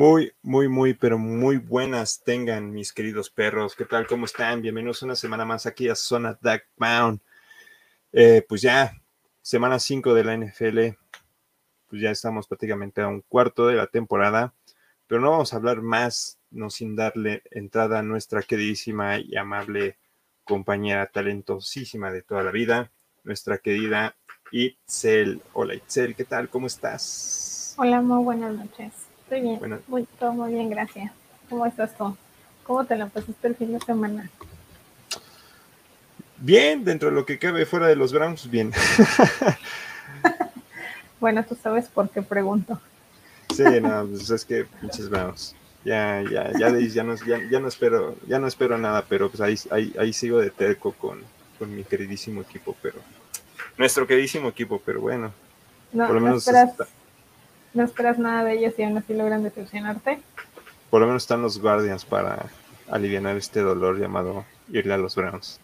Muy, muy, muy, pero muy buenas tengan mis queridos perros. ¿Qué tal? ¿Cómo están? Bienvenidos una semana más aquí a Zona Duck Bound. Eh, pues ya, semana 5 de la NFL. Pues ya estamos prácticamente a un cuarto de la temporada. Pero no vamos a hablar más, no sin darle entrada a nuestra queridísima y amable compañera talentosísima de toda la vida, nuestra querida Itzel. Hola Itzel, ¿qué tal? ¿Cómo estás? Hola, muy buenas noches. Estoy bien, muy, todo muy bien, gracias. ¿Cómo estás tú? ¿Cómo te la pasaste el fin de semana? Bien, dentro de lo que cabe fuera de los Browns, bien. bueno, tú sabes por qué pregunto. Sí, no, pues es que pinches Browns. Ya, ya, ya, ya, no, ya, no espero, ya no espero nada, pero pues ahí, ahí, ahí sigo de terco con, con mi queridísimo equipo, pero nuestro queridísimo equipo, pero bueno. No, por lo menos no esperas nada de ellos y aún así logran decepcionarte. Por lo menos están los Guardians para aliviar este dolor llamado irle a los Browns.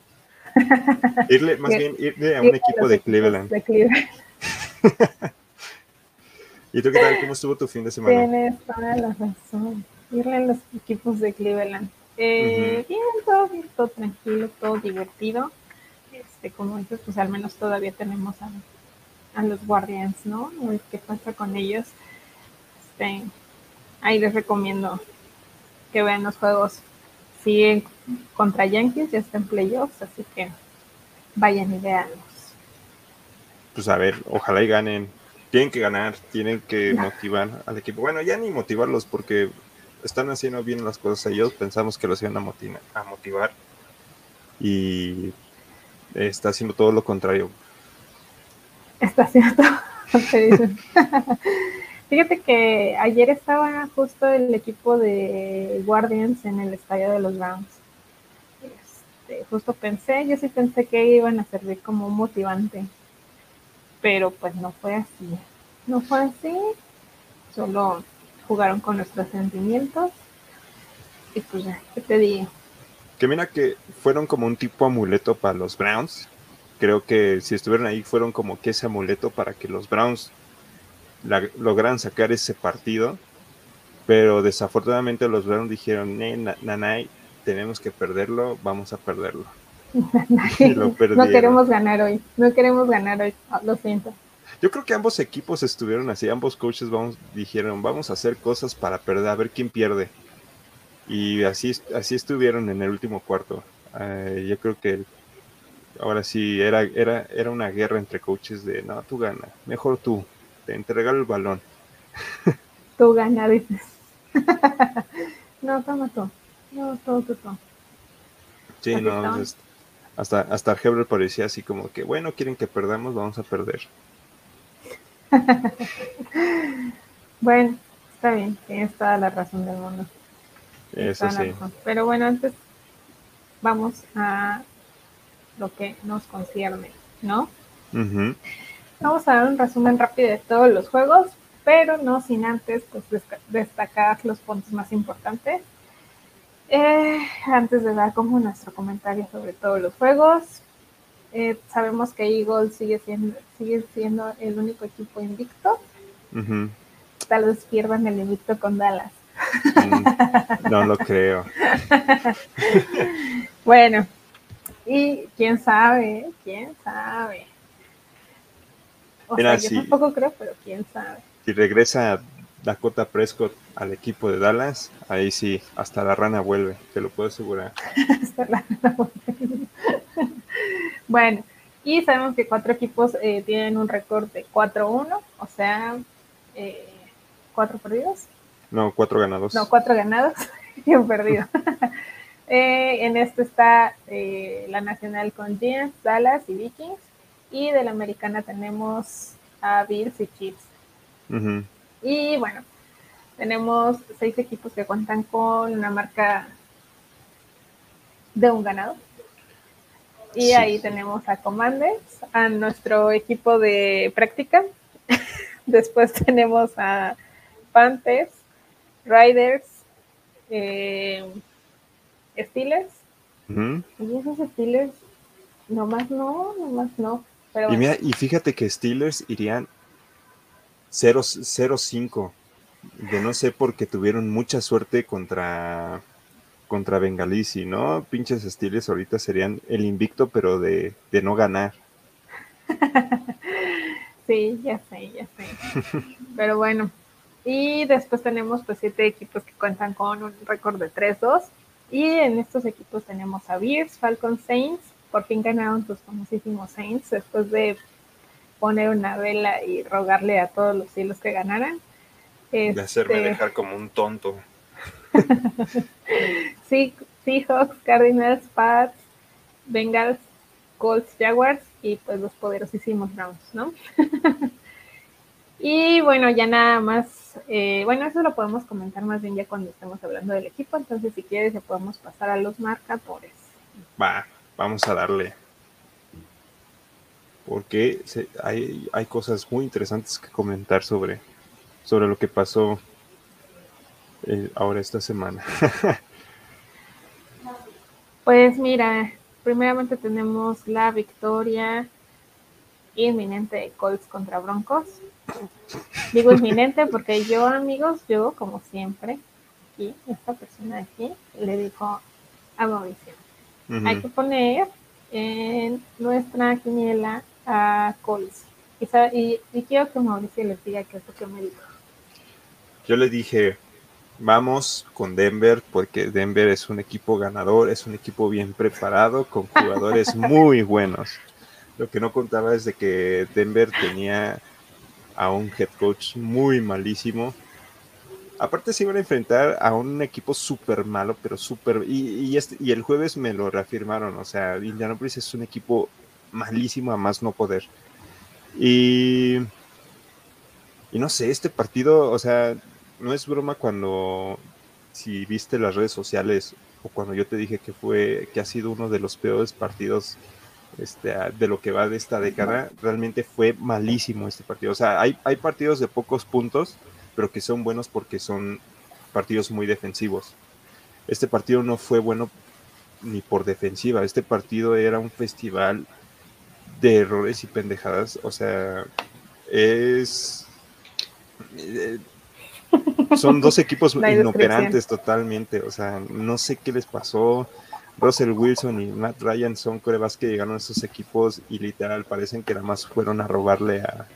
irle, más bien, irle a un equipo de Cleveland. ¿Y tú qué tal? ¿Cómo estuvo tu fin de semana? Tienes toda la razón. Irle a los equipos de Cleveland. Eh, Bien, todo bien, todo tranquilo, todo divertido. Este, como dices, pues al menos todavía tenemos a a los Guardians, ¿no? ¿Qué pasa con ellos? Este, ahí les recomiendo que vean los juegos. Siguen contra Yankees, ya está en playoffs, así que vayan y veanlos. Pues a ver, ojalá y ganen. Tienen que ganar, tienen que motivar al equipo. Bueno, ya ni motivarlos porque están haciendo bien las cosas ellos. Pensamos que los iban a, a motivar y está haciendo todo lo contrario Está cierto. Fíjate que ayer estaba justo el equipo de Guardians en el estadio de los Browns. Este, justo pensé, yo sí pensé que iban a servir como un motivante, pero pues no fue así. No fue así, solo jugaron con nuestros sentimientos y pues ya, ¿qué te digo? Que mira que fueron como un tipo amuleto para los Browns, creo que si estuvieron ahí fueron como que ese amuleto para que los Browns lograran sacar ese partido. Pero desafortunadamente los Browns dijeron, Nanay, tenemos que perderlo, vamos a perderlo. no queremos ganar hoy, no queremos ganar hoy, ah, lo siento. Yo creo que ambos equipos estuvieron así, ambos coaches vamos, dijeron, vamos a hacer cosas para perder, a ver quién pierde. Y así, así estuvieron en el último cuarto. Eh, yo creo que el ahora sí era, era, era una guerra entre coaches de no, tú gana, mejor tú, te entregar el balón. Tú gana, dices. no, toma tú. No, todo tú. Sí, no, hasta, hasta Hebrew parecía así como que, bueno, quieren que perdamos, vamos a perder. bueno, está bien, tienes toda la razón del mundo. Eso sí. Pero bueno, antes vamos a lo que nos concierne, ¿no? Vamos a dar un resumen rápido de todos los juegos, pero no sin antes pues, destacar los puntos más importantes. Eh, antes de dar como nuestro comentario sobre todos los juegos, eh, sabemos que Eagles sigue siendo, sigue siendo el único equipo invicto. Tal vez pierdan el invicto con Dallas. Mm, no lo creo. bueno, y quién sabe, quién sabe. O sea, yo tampoco creo, pero quién sabe. Si regresa Dakota Prescott al equipo de Dallas, ahí sí, hasta la rana vuelve, te lo puedo asegurar. hasta la rana vuelve. bueno, y sabemos que cuatro equipos eh, tienen un récord de 4-1, o sea, eh, cuatro perdidos. No, cuatro ganados. No, cuatro ganados y un perdido. Eh, en esto está eh, la nacional con Giants, Dallas y Vikings. Y de la americana tenemos a Bills y Chiefs. Y bueno, tenemos seis equipos que cuentan con una marca de un ganado. Y ahí tenemos a Commanders, a nuestro equipo de práctica. Después tenemos a Panthers, Riders, eh, Steelers. Y esos Steelers, nomás no, nomás no. Pero y, y fíjate que Steelers irían 0-5. de no sé porque tuvieron mucha suerte contra contra Bengalisi, ¿no? Pinches estilos ahorita serían el invicto, pero de, de no ganar. sí, ya sé, ya sé. pero bueno, y después tenemos pues siete equipos que cuentan con un récord de 3-2. Y en estos equipos tenemos a Bears, Falcon Saints. Por fin ganaron tus famosísimos Saints después de poner una vela y rogarle a todos los cielos que ganaran. De hacerme este, dejar como un tonto. sí, Seahawks, Cardinals, Pats, Bengals, Colts, Jaguars y pues los poderosísimos Browns, ¿no? y bueno, ya nada más, eh, bueno, eso lo podemos comentar más bien ya cuando estemos hablando del equipo, entonces si quieres ya podemos pasar a los marcadores. Va, vamos a darle. Porque hay, hay cosas muy interesantes que comentar sobre, sobre lo que pasó eh, ahora esta semana. pues mira, primeramente tenemos la victoria inminente de Colts contra Broncos. Digo inminente porque yo, amigos, yo como siempre, y esta persona aquí le dijo a Mauricio, hay que poner en nuestra quiniela a Colts. Y, y, quiero que Mauricio les diga qué es lo que me dijo. Yo le dije, vamos con Denver porque Denver es un equipo ganador, es un equipo bien preparado, con jugadores muy buenos. Lo que no contaba es de que Denver tenía a un head coach muy malísimo. Aparte se iban a enfrentar a un equipo súper malo, pero súper... Y, este, y el jueves me lo reafirmaron, o sea, Indianapolis es un equipo malísimo a más no poder. Y... Y no sé, este partido, o sea, no es broma cuando, si viste las redes sociales o cuando yo te dije que fue, que ha sido uno de los peores partidos este, de lo que va de esta década, realmente fue malísimo este partido. O sea, hay, hay partidos de pocos puntos, pero que son buenos porque son partidos muy defensivos. Este partido no fue bueno ni por defensiva, este partido era un festival de errores y pendejadas, o sea, es... Eh, son dos equipos inoperantes totalmente, o sea, no sé qué les pasó. Russell Wilson y Matt Ryan son corebas que llegaron a esos equipos y literal parecen que nada más fueron a robarle a,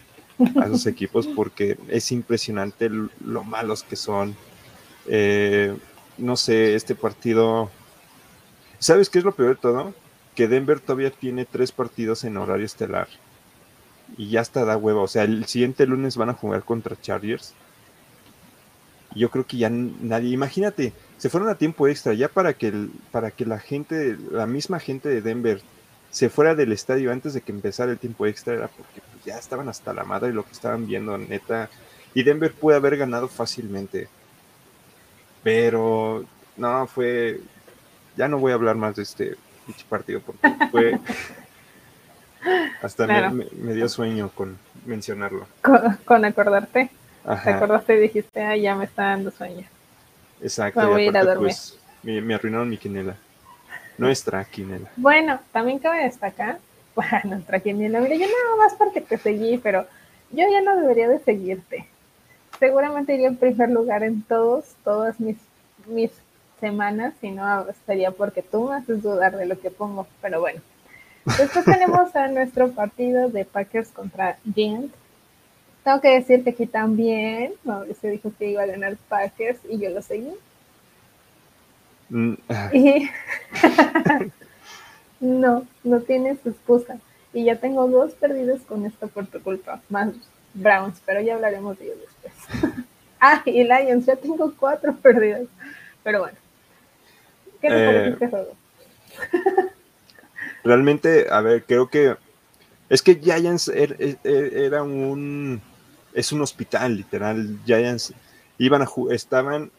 esos equipos porque es impresionante lo malos que son. Eh, no sé, este partido. ¿Sabes qué es lo peor de todo? Que Denver todavía tiene tres partidos en horario estelar. Y ya está da hueva. O sea, el siguiente lunes van a jugar contra Chargers yo creo que ya nadie, imagínate, se fueron a tiempo extra ya para que, el, para que la gente, la misma gente de Denver se fuera del estadio antes de que empezara el tiempo extra, era porque pues, ya estaban hasta la madre lo que estaban viendo, neta. Y Denver puede haber ganado fácilmente. Pero no, fue. Ya no voy a hablar más de este partido porque fue. hasta me, dio sueño con mencionarlo. con acordarte. Te acordaste y dijiste, ah, ya me está dando sueño. Exacto. Me voy a ir a dormir. Pues, me, arruinaron mi quinela. Nuestra quinela. Bueno, también cabe destacar, para nuestra quinela, mira, yo nada más porque te seguí, pero yo ya no debería de seguirte. Seguramente iría en primer lugar en todos, todas mis, mis semanas, si no sería porque tú me haces dudar de lo que pongo, pero bueno. Después tenemos a nuestro partido de Packers contra Giants. Tengo que decir que también Mauricio dijo que iba a ganar Packers y yo lo seguí. Mm. Y no, no tienes excusa. Y ya tengo dos perdidos con esta por tu culpa, más Browns, pero ya hablaremos de ellos después. ah, y Lions, ya tengo cuatro perdidos. Pero bueno, ¿qué te parece eh, este juego? realmente, a ver, creo que es que Giants er, er, er, era un es un hospital, literal. Giants iban a estaban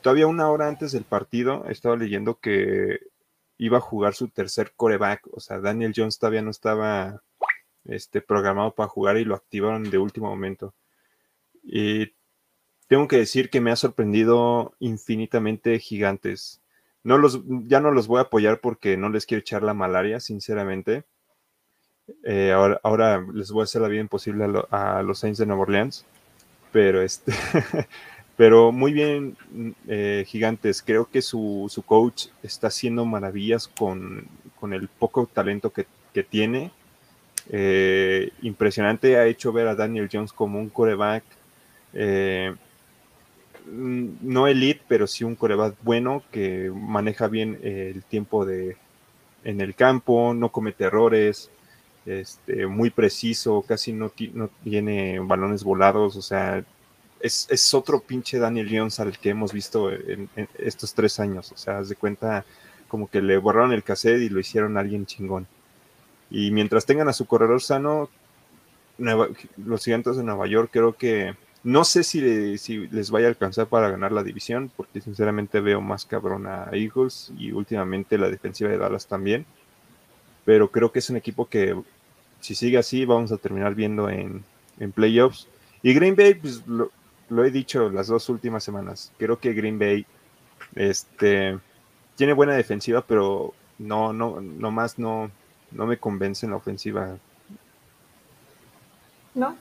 todavía una hora antes del partido, estaba leyendo que iba a jugar su tercer coreback, o sea, Daniel Jones todavía no estaba este, programado para jugar y lo activaron de último momento. Y tengo que decir que me ha sorprendido infinitamente gigantes. No los, ya no los voy a apoyar porque no les quiero echar la malaria, sinceramente. Eh, ahora, les voy a hacer la vida imposible a, los Saints de Nueva Orleans, pero este, Pero muy bien, eh, gigantes. Creo que su, su, coach está haciendo maravillas con, con el poco talento que, que tiene. Eh, impresionante, ha hecho ver a Daniel Jones como un coreback. Eh, no elite, pero sí un coreback bueno que maneja bien el tiempo de, en el campo, no comete errores, este, muy preciso, casi no, no tiene balones volados, o sea, es, otro pinche Daniel Jones al que hemos visto en, estos tres años. O sea, haz de cuenta como que le borraron el cassette y lo hicieron a alguien chingón. Y mientras tengan a su corredor sano, los gigantes de Nueva York creo que no sé si, si, les vaya a alcanzar para ganar la división, porque sinceramente veo más cabrón a Eagles y últimamente la defensiva de Dallas también. Pero creo que es un equipo que si sigue así vamos a terminar viendo en, en playoffs. Y Green Bay, pues lo, lo he dicho las dos últimas semanas. Creo que Green Bay este, tiene buena defensiva, pero no, no, no más no, no me convence en la ofensiva. ¿No?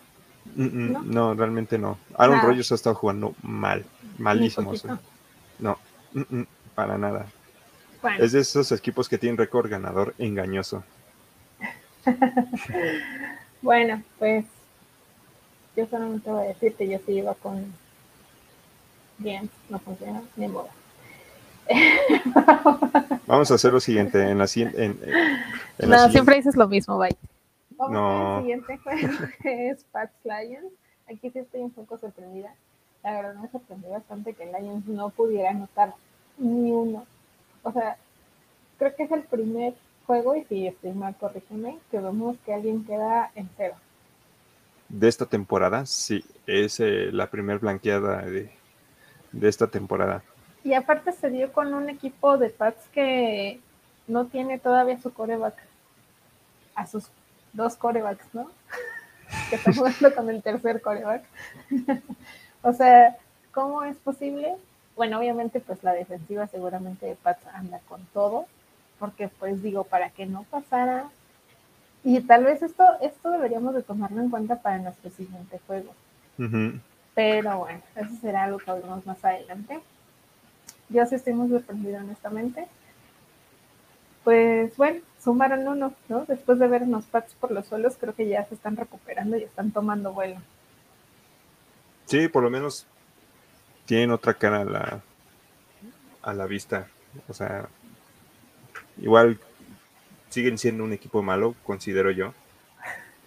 ¿No? realmente no. Aaron Rodgers ha estado jugando mal, malísimo. No, para nada. Es de esos equipos que tienen récord ganador engañoso. bueno, pues yo solamente voy a decir que yo sí iba con bien, no funciona, ni modo. Vamos a hacer lo siguiente. En la, en, no, siempre dices lo mismo, bye. Vamos no. el siguiente juego, es Pats Lions. Aquí sí estoy un poco sorprendida. La verdad me sorprendió bastante que Lions no pudiera anotar ni uno. O sea, creo que es el primer juego, y si estoy mal, corrígeme, que vemos que alguien queda en cero de esta temporada, sí, es eh, la primer blanqueada de, esta temporada. Y aparte se dio con un equipo de Pats que no tiene todavía su coreback. A sus dos corebacks, ¿no? que está jugando con el tercer coreback. o sea, ¿cómo es posible? Bueno, obviamente pues la defensiva seguramente de Pats anda con todo, porque pues digo, para que no pasara y tal vez esto, esto deberíamos de tomarlo en cuenta para nuestro siguiente juego. Pero bueno, eso será algo que hablemos más adelante. Yo sí estoy muy sorprendida, honestamente. Pues bueno, sumaron uno, ¿no? Después de ver unos pats por los suelos, creo que ya se están recuperando y están tomando vuelo. Sí, por lo menos tienen otra cara a la, a la vista. O sea, igual siguen siendo un equipo malo, considero yo.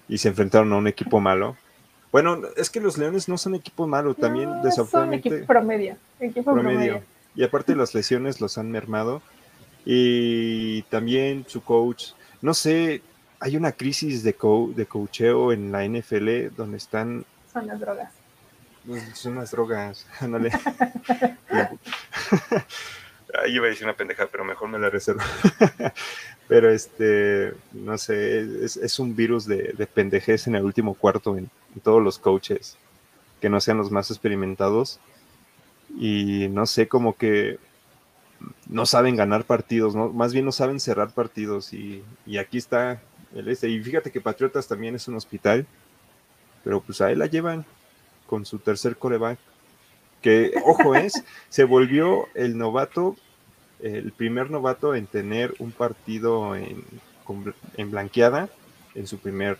Y se enfrentaron a un equipo malo. Bueno, es que los Leones no son equipo malo, también no, desafortunadamente. Son equipo promedio, equipo promedio. Y aparte las lesiones los han mermado. Y también su coach, no sé, hay una crisis de, de coacheo en la NFL donde están... Son las drogas. Pues, son las drogas, ándale. Ahí iba a decir una pendeja, pero mejor me la reservo. pero este, no sé, es, un virus de, de, pendejez en el último cuarto en, todos los coaches, que no sean los más experimentados. Y no sé, como que no saben ganar partidos, ¿no? más bien no saben cerrar partidos. Y, y aquí está el este. Y fíjate que Patriotas también es un hospital, pero pues a él la llevan con su tercer coreback que, ojo es, se volvió el novato, el primer novato en tener un partido en, en blanqueada en su primer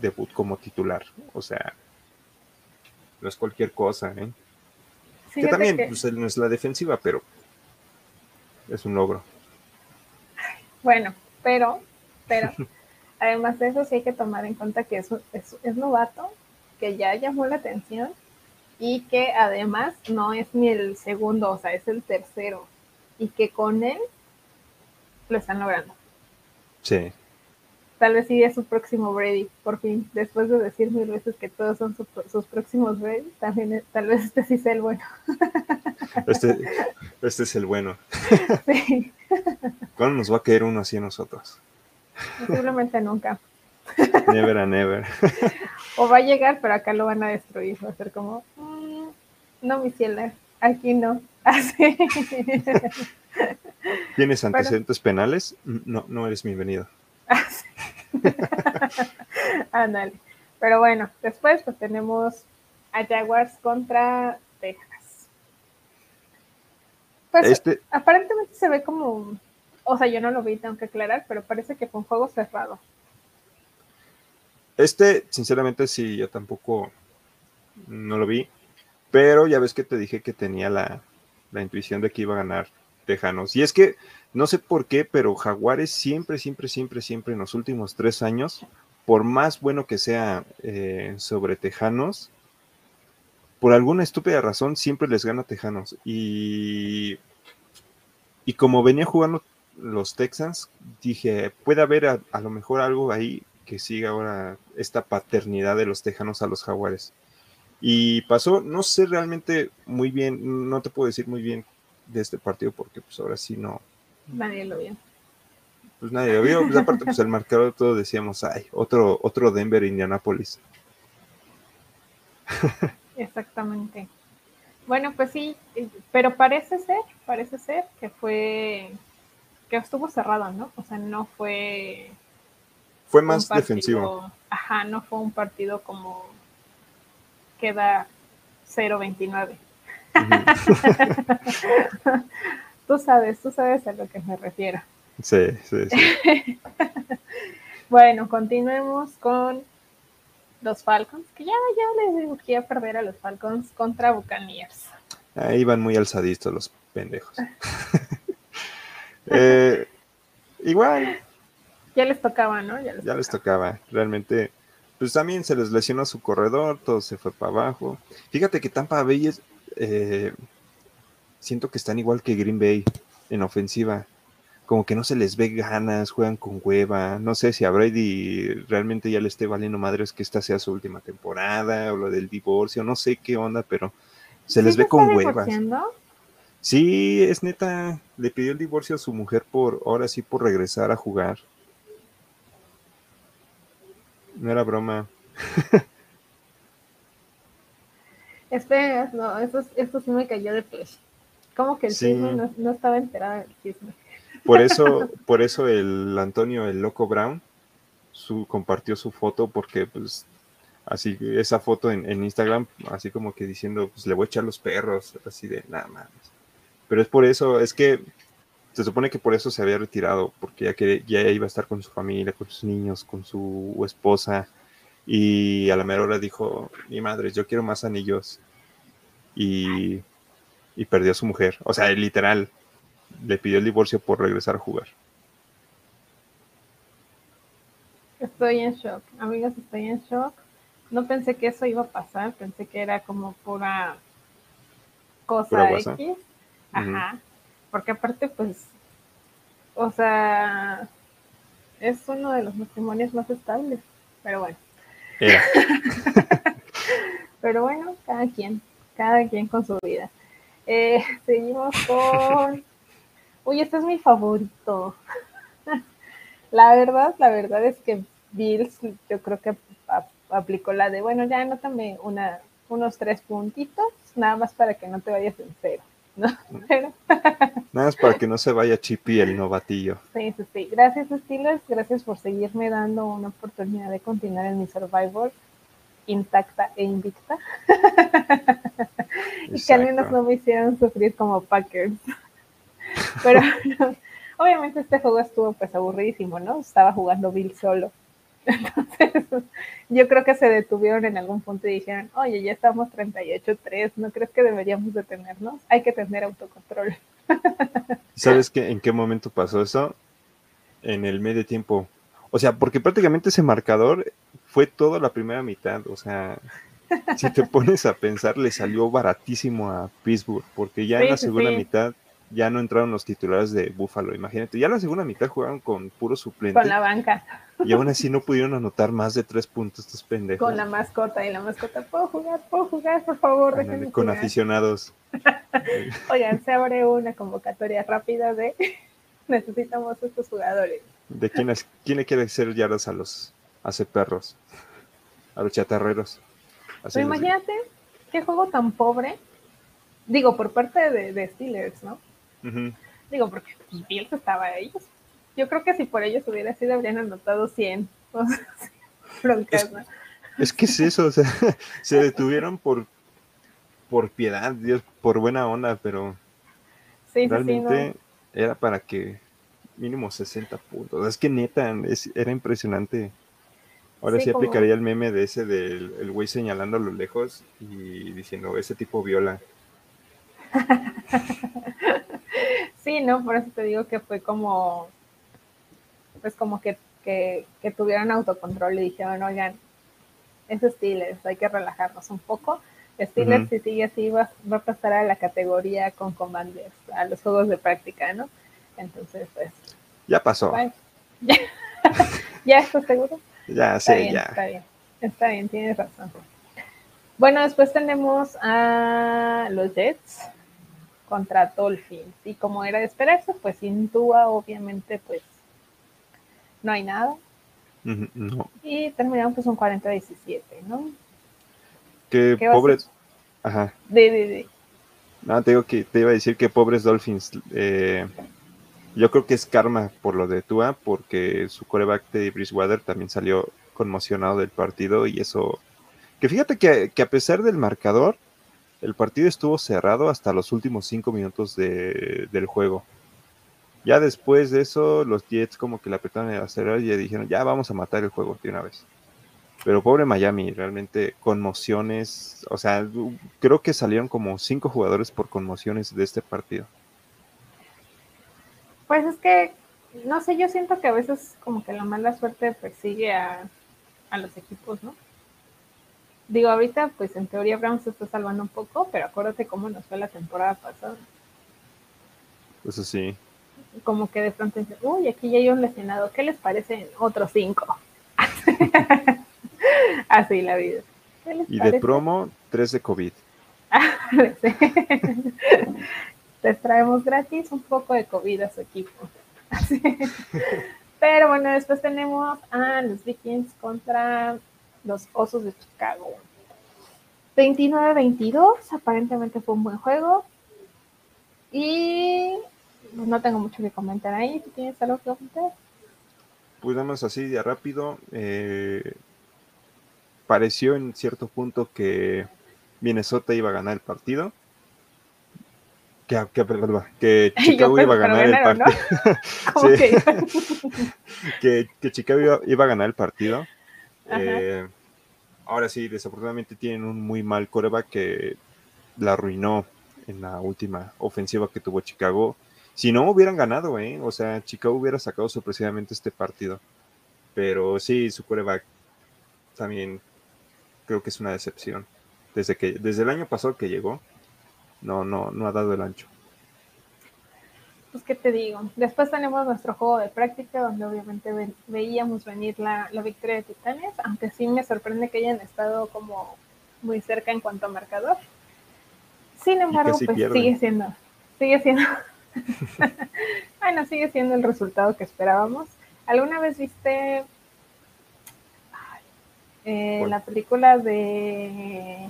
debut como titular. O sea, no es cualquier cosa, ¿eh? que también Pues, no es la defensiva, pero es un logro. Bueno, pero, pero, además de eso sí hay que tomar en cuenta que es, es, es novato, que ya llamó la atención y que además no es ni el segundo, o sea, es el tercero y que con él lo están logrando. Sí. Tal vez sí es su próximo Brady, por fin, después de decir mil veces que todos son sus próximos Brady, también tal vez este sí sea el bueno. Este, este es el bueno. Sí. ¿Cuándo nos va a caer uno así a nosotros? Posiblemente nunca. Never and never. O va a llegar, pero acá lo van a destruir. Va a ser como, mm, no, mi cielo, aquí no. Así. ¿Tienes antecedentes penales? No, no eres bienvenido. Ándale. Pero bueno, después pues tenemos a Jaguars contra Texas. Pues este... aparentemente se ve como, o sea, yo no lo vi, tengo que aclarar, pero parece que fue un juego cerrado. Este, sinceramente, sí, yo tampoco no lo vi, pero ya ves que te dije que tenía la, la intuición de que iba a ganar Tejanos. Y es que, no sé por qué, pero Jaguares siempre, siempre, siempre, siempre en los últimos tres años, por más bueno que sea eh, sobre Tejanos, por alguna estúpida razón siempre les gana Tejanos. Y, y como venía jugando los Texans, dije, puede haber a, lo mejor algo ahí que siga ahora esta paternidad de los Tejanos a los Jaguares. Y pasó, no sé realmente muy bien, no te puedo decir muy bien de este partido porque pues ahora sí no. Nadie lo vio. Pues nadie lo vio, pues aparte pues el marcador todo decíamos, ay, otro, otro Denver Indianapolis. Exactamente. Bueno, pues sí, pero parece ser, parece ser que fue, que estuvo cerrado, ¿no? O sea, no fue... Fue más defensivo. Ajá, no fue un partido como queda 0-29. tú sabes, tú sabes a lo que me refiero. Sí, sí, sí. bueno, continuemos con los Falcons, que ya, ya les urgía perder a los Falcons contra Buccaneers. Ahí van muy alzaditos los pendejos. Eh, igual. Ya les tocaba, ¿no? Ya les, tocaba. Realmente, pues también se les lesionó su corredor, todo se fue para abajo. Fíjate que Tampa Bay es, eh, siento que están igual que Green Bay en ofensiva como que no se les ve ganas, juegan con hueva. No sé si a Brady realmente ya le esté valiendo madres que esta sea su última temporada o lo del divorcio, no sé qué onda, pero se les ve con huevas. Sí, es neta, le pidió el divorcio a su mujer por, ahora sí, por regresar a jugar. No era broma. Espera, no, esto, esto sí me cayó de pecho. Como que el chisme no, no, estaba enterada del chisme. Por eso, por eso el Antonio, el loco Brown, su, compartió su foto porque pues así esa foto en, Instagram, así como que diciendo, pues le voy a echar los perros, así de nada más. Pero es por eso, es que se supone que por eso se había retirado, porque ya que ya iba a estar con su familia, con sus niños, con su esposa, y a la mera hora dijo, mi madre, yo quiero más anillos. Y, y perdió a su mujer. O sea, literal, le pidió el divorcio por regresar a jugar. Estoy en shock, amigas, estoy en shock. No pensé que eso iba a pasar, pensé que era como pura cosa X. Ajá. Porque aparte, pues, o sea, es uno de los matrimonios más estables. Pero bueno. Pero bueno, cada quien, cada quien con su vida. Eh, seguimos con Uy, este es mi favorito. la verdad, la verdad es que Bills, yo creo que aplicó la de, bueno, ya anótame una, unos tres puntitos, nada más para que no te vayas en cero. ¿No? nada más para que no se vaya Chippy el novatillo. Sí, sí, sí. Gracias, Steelers. Gracias por seguirme dando una oportunidad de continuar en mi Survivor intacta e invicta. y que al menos no me hicieron sufrir como Packers. Pero obviamente este juego estuvo pues aburridísimo, ¿no? Estaba jugando Bill solo. Entonces, yo creo que se detuvieron en algún punto y dijeron, oye, ya estamos 38-3, ¿no crees que deberíamos detenernos? Hay que tener autocontrol. ¿Sabes qué, en qué momento pasó eso? En el medio tiempo. O sea, porque prácticamente ese marcador fue toda la primera mitad. O sea, si te pones a pensar, le salió baratísimo a Pittsburgh, porque ya en la segunda mitad ya no entraron los titulares de Buffalo, imagínate. Ya la segunda mitad jugaron con puro suplente. Con la banca. Y aún así no pudieron anotar más de tres puntos estos pendejos. Con la mascota y la mascota, ¿puedo jugar? ¿Puedo jugar? Por favor, déjenme Con aficionados. Oigan, se abre una convocatoria rápida de necesitamos estos jugadores. ¿De quién, es, quién le quiere hacer yardas a los hace perros? A los chatarreros. Pero imagínate qué juego tan pobre. Digo, por parte de, de Steelers, ¿no? Digo, porque pues, Bills estaba ahí. Yo creo que si por ellos hubiera sido, habrían anotado 100. es, que es eso, o sea, se detuvieron por, por piedad, Dios, por buena onda, pero... Sí, Realmente era para que mínimo 60 puntos. Es que neta, era impresionante. Ahora sí, aplicaría el meme de ese del el güey señalando a lo lejos y diciendo, ese tipo viola. sí, no, por eso te digo que fue como, pues como que, que, que tuvieron autocontrol y dijeron, oigan, es Steelers, hay que relajarnos un poco. Steelers, si sigue así, va, va, a pasar a la categoría con Commanders, a los juegos de práctica, ¿no? Entonces, pues. Ya pasó. ¿Ya? ¿Ya estás seguro? Ya, sí, ya. Está bien, está bien, tienes razón. Bueno, después tenemos a los Jets contra Dolphins. Y como era de esperarse, pues sin duda, obviamente, pues no hay nada. Y terminaron pues un 40-17, ¿no? Que pobres. Ajá. De, de, de. No, te digo que te iba a decir que pobres Dolphins. Eh, yo creo que es karma por lo de Tua, porque su coreback de Bridgewater también salió conmocionado del partido y eso. Que fíjate que, a pesar del marcador, el partido estuvo cerrado hasta los últimos cinco minutos del juego. Ya después de eso, los Jets como que le apretaron el acelerador y dijeron, ya vamos a matar el juego de una vez. Pero pobre Miami, realmente conmociones, o sea, creo que salieron como cinco jugadores por conmociones de este partido. Pues es que, no sé, yo siento que a veces como que la mala suerte persigue a, los equipos, ¿no? Digo, ahorita pues en teoría Brown se está salvando un poco, pero acuérdate cómo nos fue la temporada pasada. Eso sí. Como que de pronto dicen, uy, aquí ya hay un lesionado, ¿qué les parecen otros cinco? Así la vida. Y de promo, tres de COVID. les traemos gratis un poco de COVID a su equipo. Pero bueno, después tenemos a los Vikings contra los Osos de Chicago. 29-22, aparentemente fue un buen juego. Y pues, no tengo mucho que comentar ahí. ¿Tienes algo que comentar? Pues nada más así de rápido. Eh, pareció en cierto punto que Minnesota iba a ganar el partido que, que, Chicago iba a ganar el partido. que, Chicago iba, a ganar el partido. Eh, ahora sí, desafortunadamente tienen un muy mal coreback que la arruinó en la última ofensiva que tuvo Chicago. Si no hubieran ganado, ¿eh? O sea, Chicago hubiera sacado sorpresivamente este partido. Pero sí, su coreback también creo que es una decepción. Desde que, desde el año pasado que llegó, no, no, no ha dado el ancho. Pues, ¿qué te digo? Después tenemos nuestro juego de práctica, donde obviamente veíamos venir la, victoria de Titanes, aunque sí me sorprende que hayan estado como muy cerca en cuanto a marcador. Sin embargo, pues sigue siendo, sigue siendo, bueno, sigue siendo el resultado que esperábamos. ¿Alguna vez viste eh, la película de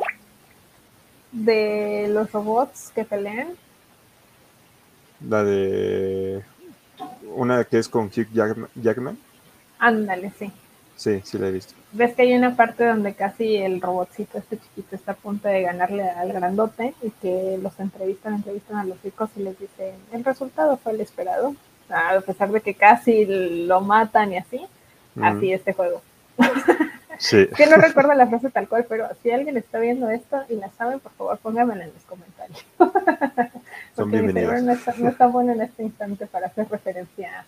de los robots que pelean. La de una que es con Hugh Jackman. Ándale, sí. Sí, sí la he visto. Ves que hay una parte donde casi el robotcito, este chiquito, está a punto de ganarle al grandote y que los entrevistan, entrevistan a los chicos y les dicen, el resultado fue el esperado. A pesar de que casi lo matan y así, así este juego. Sí. Que no recuerdo la frase tal cual, pero si alguien está viendo esto y la sabe, por favor pónganmela en los comentarios. Porque mi cerebro no está, bueno en este instante para hacer referencia.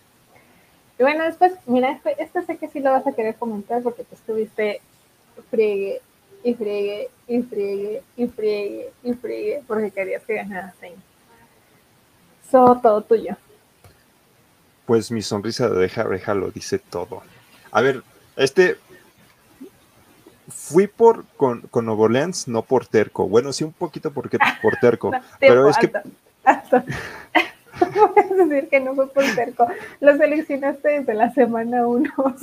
Y bueno, después, mira, este, este, sé que sí lo vas a querer comentar porque tú estuviste friegue y friegue y friegue y friegue y friegue porque querías que ganara Saints. So, todo tuyo. Pues mi sonrisa de deja lo dice todo. A ver, este fui por con, con Nuevo Orleans, no por terco. Bueno, sí un poquito porque por terco, pero es que puedes decir que no fue por terco. Lo seleccionaste desde la semana 1.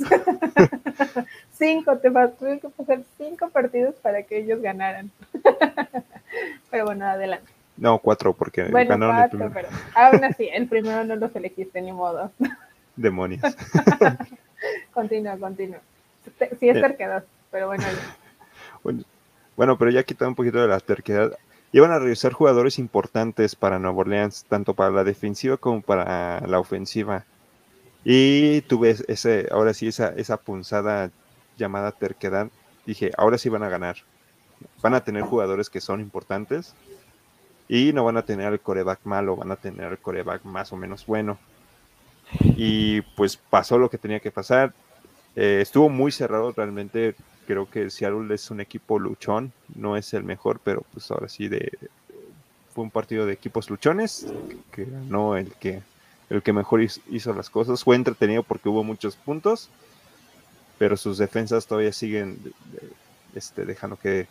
cinco, te tuve que pasar cinco partidos para que ellos ganaran. pero bueno, adelante. No, cuatro, porque ganaron el primero. Pero aún así, el primero no los elegiste ni modo. Demonios. continúa, continúa. Si es terquedad pero bueno. bueno. pero ya quitado un poquito de la terquedad. Iban a regresar jugadores importantes para Nueva Orleans, tanto para la defensiva como para la ofensiva. Y tuve ese, ahora sí, esa, esa punzada llamada terquedad. Dije, ahora sí van a ganar. Van a tener jugadores que son importantes y no van a tener el coreback malo, van a tener el coreback más o menos bueno. Y pues pasó lo que tenía que pasar. Eh, estuvo muy cerrado realmente. Creo que Seattle es un equipo luchón, no es el mejor, pero pues ahora sí de, fue un partido de equipos luchones, que ganó el que el que mejor hizo las cosas. Fue entretenido porque hubo muchos puntos, pero sus defensas todavía siguen este, dejando que,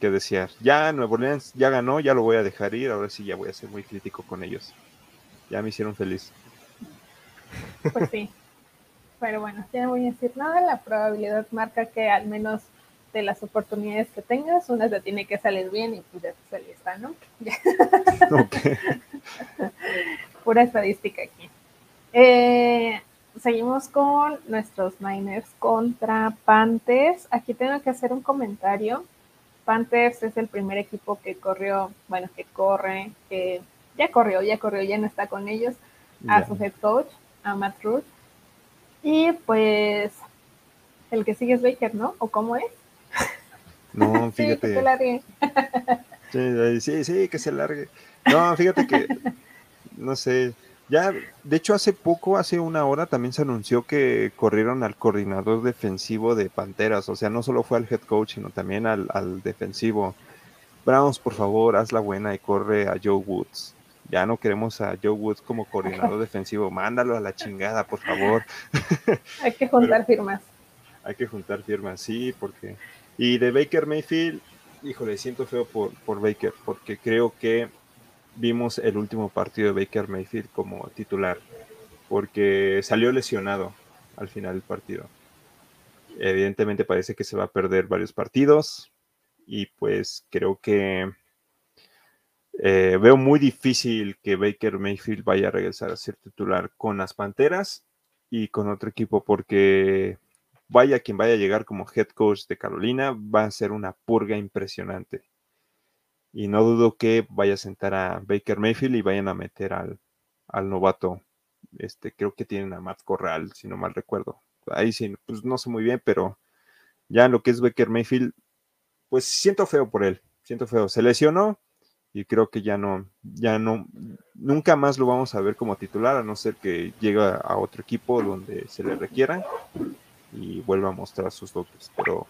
que desear. Ya Nuevo Orleans ya ganó, ya lo voy a dejar ir, ahora sí ya voy a ser muy crítico con ellos. Ya me hicieron feliz. Pues sí. Pero bueno, ya no voy a decir nada, la probabilidad marca que al menos de las oportunidades que tengas, una te tiene que salir bien y pues ya te saliste, ¿no? pura estadística aquí. Eh, seguimos con nuestros Niners contra Panthers. Aquí tengo que hacer un comentario. Panthers es el primer equipo que corrió, bueno, que corre, que ya corrió, ya corrió, ya no está con ellos, a su head coach, a Matt Ruth. Y pues el que sigue es Baker, ¿no? ¿O cómo es? No, fíjate. sí, que se largue. sí, sí, sí, que se largue. No, fíjate que no sé, ya, de hecho hace poco, hace una hora, también se anunció que corrieron al coordinador defensivo de Panteras, o sea, no solo fue al head coach, sino también al, defensivo. Browns, por favor, haz la buena y corre a Joe Woods. Ya no queremos a Joe Woods como coordinador defensivo, mándalo a la chingada, por favor. Hay que juntar firmas. Hay que juntar firmas, sí, porque... Y de Baker Mayfield, híjole, siento feo por, por Baker, porque creo que vimos el último partido de Baker Mayfield como titular, porque salió lesionado al final del partido. Evidentemente parece que se va a perder varios partidos y pues creo que eh, veo muy difícil que Baker Mayfield vaya a regresar a ser titular con las Panteras y con otro equipo porque vaya quien vaya a llegar como head coach de Carolina va a ser una purga impresionante y no dudo que vaya a sentar a Baker Mayfield y vayan a meter al, novato. Este, creo que tienen a Matt Corral, si no mal recuerdo. Ahí sí, pues no sé muy bien, pero ya lo que es Baker Mayfield, pues siento feo por él, siento feo. Se lesionó y creo que ya no, ya no, nunca más lo vamos a ver como titular, a no ser que llegue a otro equipo donde se le requiera y vuelva a mostrar sus dotes. Pero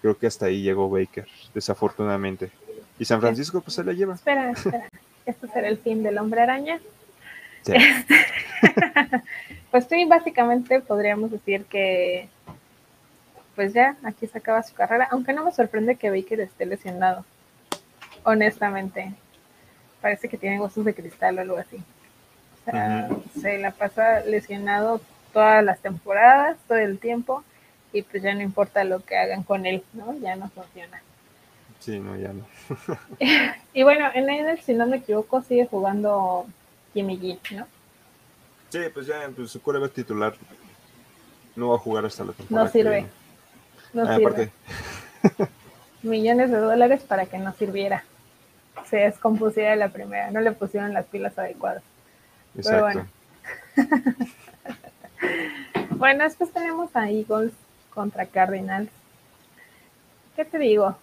creo que hasta ahí llegó Baker, desafortunadamente. Y San Francisco, pues se la lleva. Espera, espera. ¿Esto será el fin del hombre araña? Sí. pues sí, básicamente podríamos decir que, pues ya, aquí se acaba su carrera, aunque no me sorprende que Baker esté lesionado, honestamente. Parece que tiene huesos de cristal o algo así. O sea, se la pasa lesionado todas las temporadas, todo el tiempo, y pues ya no importa lo que hagan con él, ¿no? Ya no funciona. Sí, no, ya no. y bueno, en Niners, si no me equivoco, sigue jugando Jimmy G, ¿no? Sí, pues ya pues, su coreback titular no va a jugar hasta la temporada. No sirve. No ah, sirve. Millones de dólares para que no sirviera. Se descompusiera la primera, no le pusieron las pilas adecuadas. Exacto. Pero bueno. bueno, después tenemos a Eagles contra Cardinals. ¿Qué te digo?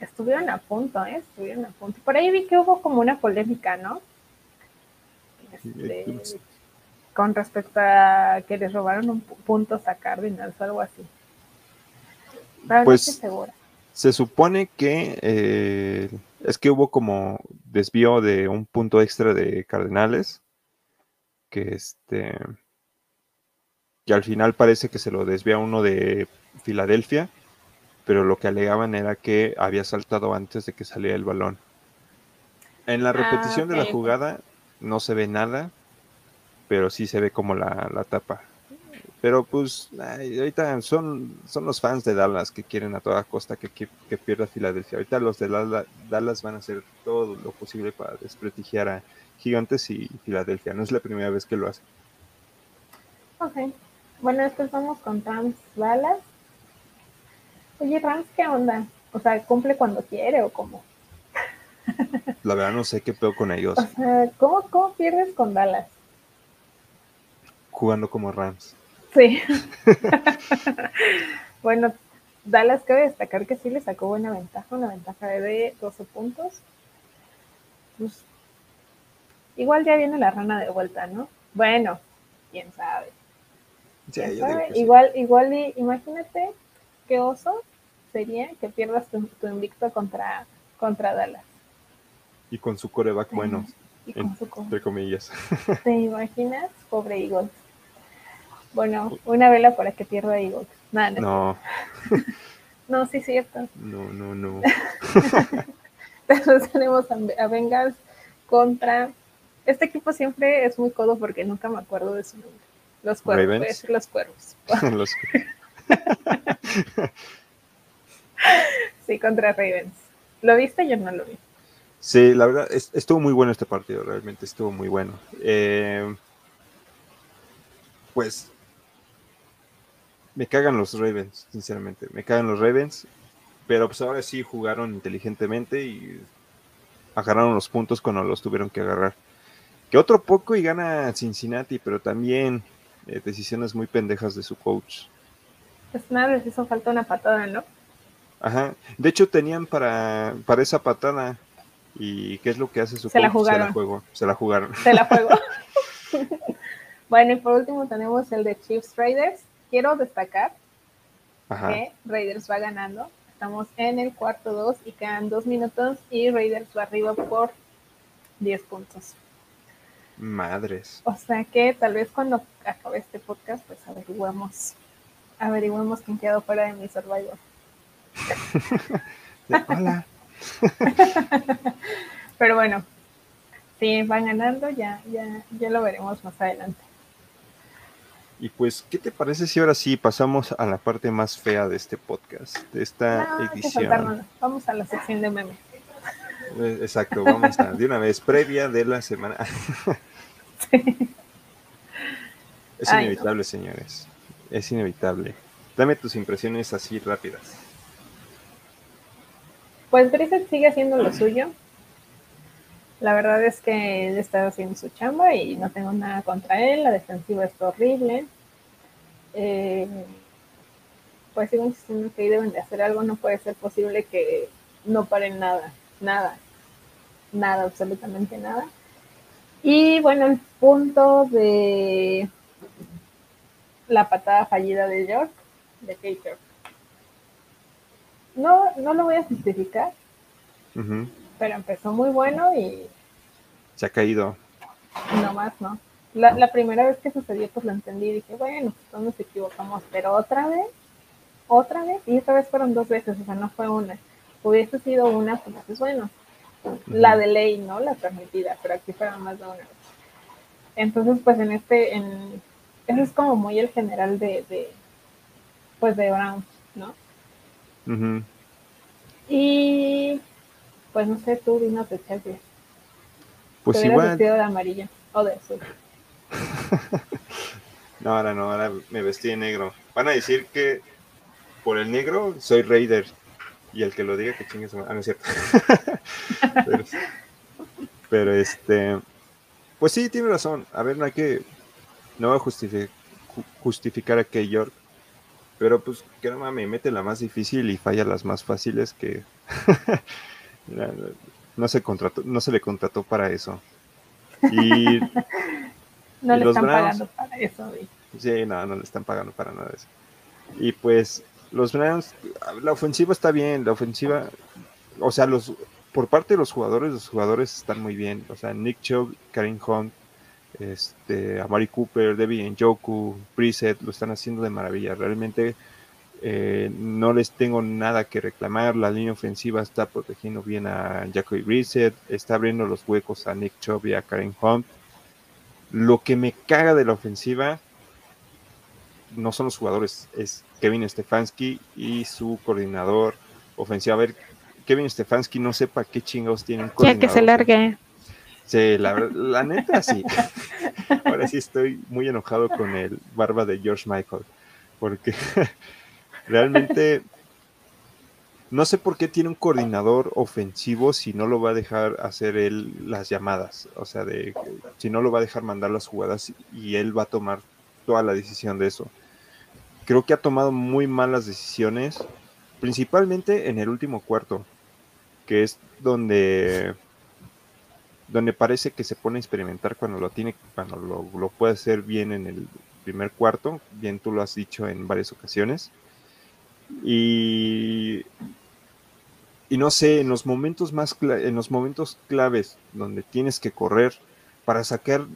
estuvieron a punto, ¿eh? Estuvieron a punto. Por ahí vi que hubo como una polémica, ¿no? Este, con respecto a que les robaron un puntos a Cardinals o algo así. pues, Se supone que eh, es que hubo como desvío de un punto extra de Cardenales, que este que al final parece que se lo desvía uno de Filadelfia pero lo que alegaban era que había saltado antes de que saliera el balón. En la ah, repetición de la jugada no se ve nada, pero sí se ve como la, tapa. Pero pues ahorita son, son los fans de Dallas que quieren a toda costa que, que, pierda Filadelfia. Ahorita los de Dallas van a hacer todo lo posible para desprestigiar a Gigantes y Filadelfia. No es la primera vez que lo hacen. Ok. Bueno, después vamos con Trans Dallas. Oye, Rams, ¿qué onda? O sea, ¿cumple cuando quiere o cómo? La verdad no sé qué peor con ellos. O sea, ¿cómo, ¿cómo pierdes con Dallas? Jugando como Rams. Sí. bueno, Dallas cabe destacar que sí le sacó buena ventaja, una ventaja de 12 puntos. Pues, igual ya viene la rana de vuelta, ¿no? Bueno, quién sabe. ¿Quién sabe? Igual, igual, y, imagínate qué oso sería que pierdas tu, invicto contra, contra Dallas. Y con su coreback bueno, entre comillas. ¿Te imaginas? Pobre Eagles. Bueno, una vela para que pierda. Nada, no. No, sí es cierto. No, no, no. Entonces tenemos a Bengals contra... Este equipo siempre es muy codo porque nunca me acuerdo de su nombre. Los cuervos, los cuervos. los... sí, contra Ravens. ¿Lo viste? Yo no lo vi. Sí, la verdad, estuvo muy bueno este partido, realmente estuvo muy bueno. Eh, pues me cagan los Ravens, sinceramente. Me cagan los Ravens. Pero pues ahora sí jugaron inteligentemente y agarraron los puntos cuando los tuvieron que agarrar. Que otro poco y gana Cincinnati, pero también eh, decisiones muy pendejas de su coach. Pues nada, les hizo falta una patada, ¿no? Ajá. De hecho, tenían para, para esa patada. ¿Y qué es lo que hace su Se La jugaron. Se la jugaron. Se la jugó. bueno, y por último tenemos el de Chiefs Raiders quiero destacar que Raiders va ganando. Estamos en el cuarto 2 y quedan dos minutos y Raiders va arriba por 10 puntos. Madres. O sea que tal vez cuando acabe este podcast, pues averiguamos, averiguamos quién quedó fuera de mi Survivor. Hola. Pero bueno, si van ganando, ya, ya, ya lo veremos más adelante. Y pues, ¿qué te parece si ahora sí pasamos a la parte más fea de este podcast, de esta edición? Vamos a la sección de memes. Eh, exacto, vamos a, de una vez, previa de la semana. Es inevitable, señores. Es inevitable. Dame tus impresiones así rápidas. Pues Brissett sigue haciendo lo suyo. La verdad es que él está haciendo su chamba y no tengo nada contra él. La defensiva está horrible. Eh, pues sigo insistiendo que ahí deben de hacer algo. No puede ser posible que no paren nada, nada, nada, absolutamente nada. Y bueno, el punto de la patada fallida de York, de Kate No, no lo voy a justificar, pero empezó muy bueno y... Se ha caído. No más, no. La, primera vez que sucedió, pues lo entendí y dije, bueno, pues nos equivocamos, pero otra vez, otra vez, y esta vez fueron dos veces, o sea, no fue una. Hubiese sido una, pues es bueno, la de ley, ¿no? La permitida, pero aquí fueron más de una vez. Entonces, pues en este, en, eso es como muy el general de, de pues de Brown, ¿no? Y pues no sé, tú dinos de Chelsea. Pues igual. vestido de amarillo o de azul. no, ahora no, ahora me vestí de negro. Van a decir que por el negro soy Raider. Y el que lo diga que chingue su Ah, no es cierto. pero, este. Pues sí, tiene razón. A ver, no hay que. No voy a justificar, justificar a Key York. Pero pues que no mames, mete la más difícil y falla las más fáciles que. no se contrató, no se le contrató para eso. Y no le están pagando para eso. Sí, no, no le están pagando para nada eso. Y pues los Browns, la ofensiva está bien, la ofensiva, o sea, los por parte de los jugadores, los jugadores están muy bien. O sea, Nick Chubb, Karim Hunt, este, Amari Cooper, Debbie Njoku, Preset, lo están haciendo de maravilla. Realmente eh, no les tengo nada que reclamar. La línea ofensiva está protegiendo bien a Jacoby Preset, está abriendo los huecos a Nick Chubb y a Karim Hunt. Lo que me caga de la ofensiva no son los jugadores, es Kevin Stefanski y su coordinador ofensivo. A ver, Kevin Stefanski no sepa qué chingados tienen. Ya que se largue. Sí, la, la neta sí. Ahora sí estoy muy enojado con el barba de George Michael, porque realmente no sé por qué tiene un coordinador ofensivo si no lo va a dejar hacer él las llamadas, o sea, de si no lo va a dejar mandar las jugadas y él va a tomar toda la decisión de eso. Creo que ha tomado muy malas decisiones, principalmente en el último cuarto, que es donde donde parece que se pone a experimentar cuando lo tiene, cuando lo, lo puede hacer bien en el primer cuarto, bien tú lo has dicho en varias ocasiones. Y, no sé, en los momentos más en los momentos claves donde tienes que correr para sacar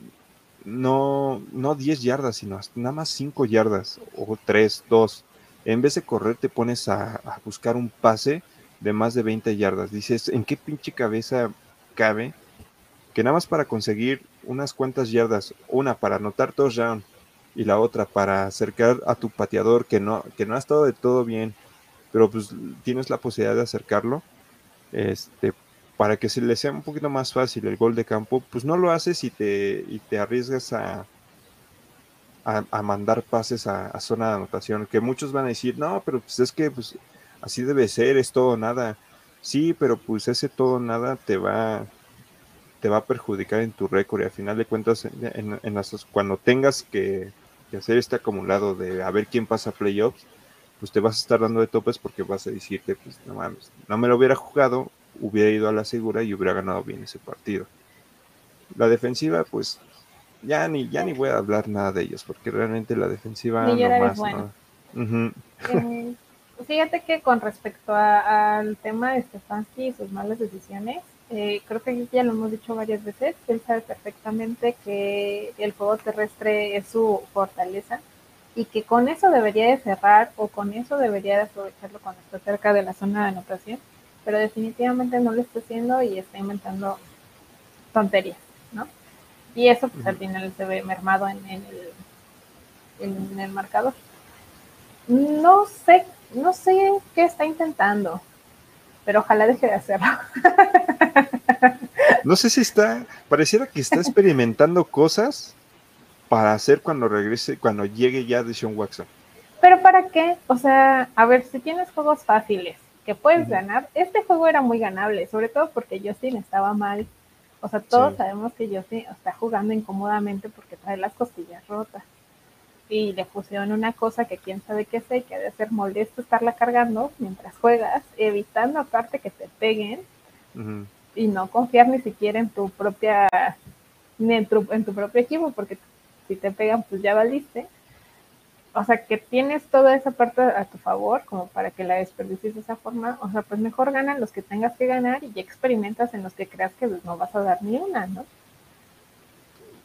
no, no 10 yardas, sino nada más 5 yardas o 3, 2. En vez de correr te pones a, a buscar un pase de más de 20 yardas. Dices, ¿en qué pinche cabeza cabe que nada más para conseguir unas cuantas yardas, una para anotar touchdown y la otra para acercar a tu pateador que no, que no ha estado de todo bien, pero pues tienes la posibilidad de acercarlo, este, para que se le sea un poquito más fácil el gol de campo, pues no lo haces y te, y te arriesgas a, a, mandar pases a, zona de anotación, que muchos van a decir, no, pero pues es que pues así debe ser, es todo nada. Sí, pero pues ese todo nada te va, te va a perjudicar en tu récord y al final de cuentas en, cuando tengas que, hacer este acumulado de a ver quién pasa a playoffs, pues te vas a estar dando de topes porque vas a decirte, pues no mames, no me lo hubiera jugado, hubiera ido a la segura y hubiera ganado bien ese partido. La defensiva, pues ya ni, ya ni voy a hablar nada de ellos porque realmente la defensiva no más, eh, fíjate que con respecto al tema de Stefanski y sus malas decisiones, eh, creo que ya lo hemos dicho varias veces, él sabe perfectamente que el juego terrestre es su fortaleza y que con eso debería de cerrar o con eso debería de aprovecharlo cuando está cerca de la zona de anotación, pero definitivamente no lo está haciendo y está inventando tonterías, ¿no? Y eso pues al final se ve mermado en, el, en el marcador. No sé, no sé qué está intentando pero ojalá deje de hacerlo. No sé si está, pareciera que está experimentando cosas para hacer cuando regrese, cuando llegue ya de Sean Watson. Pero ¿para qué? O sea, a ver, si tienes juegos fáciles que puedes ganar, este juego era muy ganable, sobre todo porque Justin estaba mal. O sea, todos sabemos que Justin está jugando incómodamente porque trae las costillas rotas y le pusieron una cosa que quién sabe qué sé, que debe ser molesto estarla cargando mientras juegas, evitando aparte que te peguen y no confiar ni siquiera en tu propia, en tu, propio equipo, porque si te pegan, pues ya valiste. O sea, que tienes toda esa parte a tu favor, como para que la desperdicies de esa forma. O sea, pues mejor ganan los que tengas que ganar y experimentas en los que creas que pues, no vas a dar ni una, ¿no?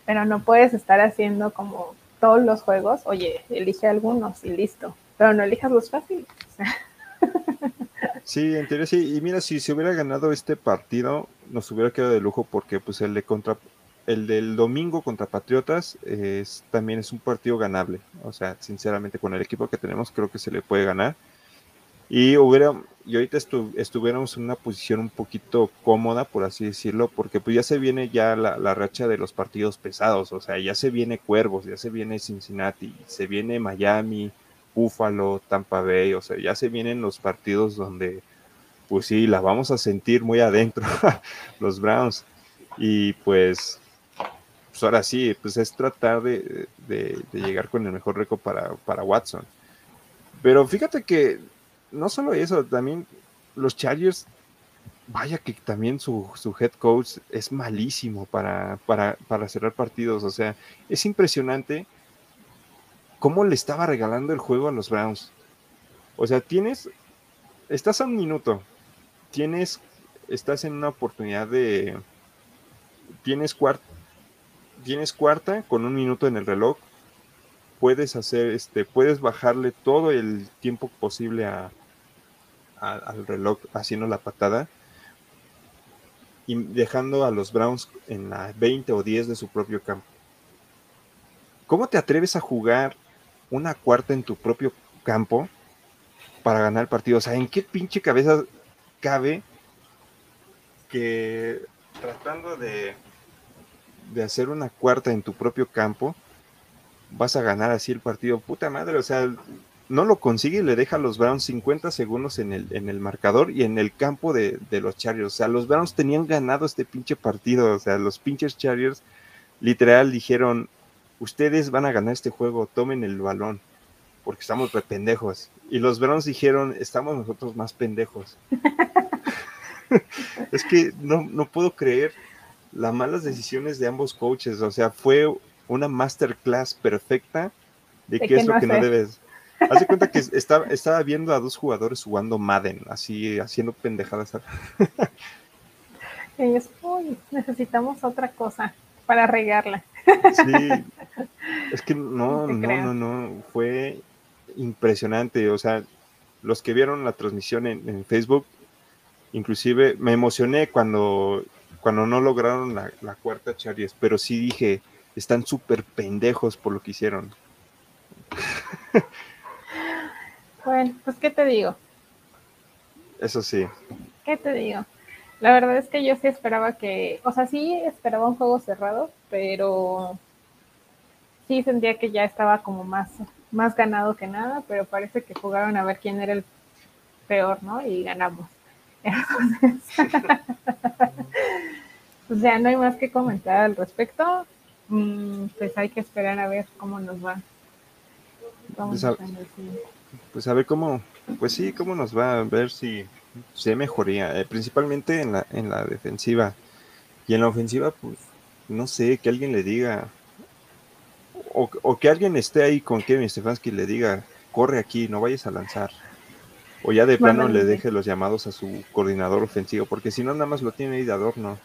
Pero no puedes estar haciendo como todos los juegos, oye, elige algunos y listo, pero no elijas los fáciles. Sí, en teoría sí. Y mira, si se hubiera ganado este partido, nos hubiera quedado de lujo porque pues el de contra el del domingo contra Patriotas es, también es un partido ganable. O sea, sinceramente, con el equipo que tenemos, creo que se le puede ganar. Y hubiera, y ahorita estuviéramos en una posición un poquito cómoda, por así decirlo, porque pues ya se viene ya la, la, racha de los partidos pesados, o sea, ya se viene Cuervos, ya se viene Cincinnati, se viene Miami, Buffalo, Tampa Bay, o sea, ya se vienen los partidos donde, pues sí, la vamos a sentir muy adentro, los Browns. Y pues, pues ahora sí, pues es tratar de, de, de llegar con el mejor récord para, para Watson. Pero fíjate que no solo eso, también los Chargers, vaya que también su, head coach es malísimo para, para, para, cerrar partidos. O sea, es impresionante cómo le estaba regalando el juego a los Browns. O sea, tienes, estás a un minuto, tienes, estás en una oportunidad de, tienes cuarta, tienes cuarta con un minuto en el reloj, puedes hacer, este, puedes bajarle todo el tiempo posible a, al reloj haciendo la patada y dejando a los Browns en la 20 o 10 de su propio campo. ¿Cómo te atreves a jugar una cuarta en tu propio campo para ganar el partido? O sea, ¿en qué pinche cabeza cabe que tratando de, de hacer una cuarta en tu propio campo vas a ganar así el partido? Puta madre, o sea, no lo consigue y le deja a los Browns 50 segundos en el, en el marcador y en el campo de, los Chargers. O sea, los Browns tenían ganado este pinche partido. O sea, los pinches Chargers literal dijeron, ustedes van a ganar este juego, tomen el balón, porque estamos de pendejos. Y los Browns dijeron, estamos nosotros más pendejos. es que no, no puedo creer las malas decisiones de ambos coaches. O sea, fue una masterclass perfecta de, qué es lo que no debes. Haz cuenta que estaba, estaba viendo a dos jugadores jugando Madden, así haciendo pendejadas. Ellos, uy, necesitamos otra cosa para regarla. Sí, es que no, no, no, no, fue impresionante. O sea, los que vieron la transmisión en, Facebook, inclusive me emocioné cuando, cuando no lograron la, la cuarta Charies, pero sí dije, están súper pendejos por lo que hicieron. Bueno, pues ¿qué te digo? Eso sí. ¿Qué te digo? La verdad es que yo sí esperaba que, o sea, sí esperaba un juego cerrado, pero sí sentía que ya estaba como más, más ganado que nada, pero parece que jugaron a ver quién era el peor, ¿no? Y ganamos. o sea, no hay más que comentar al respecto. Mm, pues hay que esperar a ver cómo nos va. Vamos a, pues a ver cómo, pues sí, cómo nos va a ver si se mejoría, eh, principalmente en la, en la defensiva. Y en la ofensiva, pues, no sé, que alguien le diga, o, que alguien esté ahí con Kevin Stefanski y le diga, corre aquí, no vayas a lanzar. O ya de plano le deje los llamados a su coordinador ofensivo, porque si no, nada más lo tiene ahí de adorno.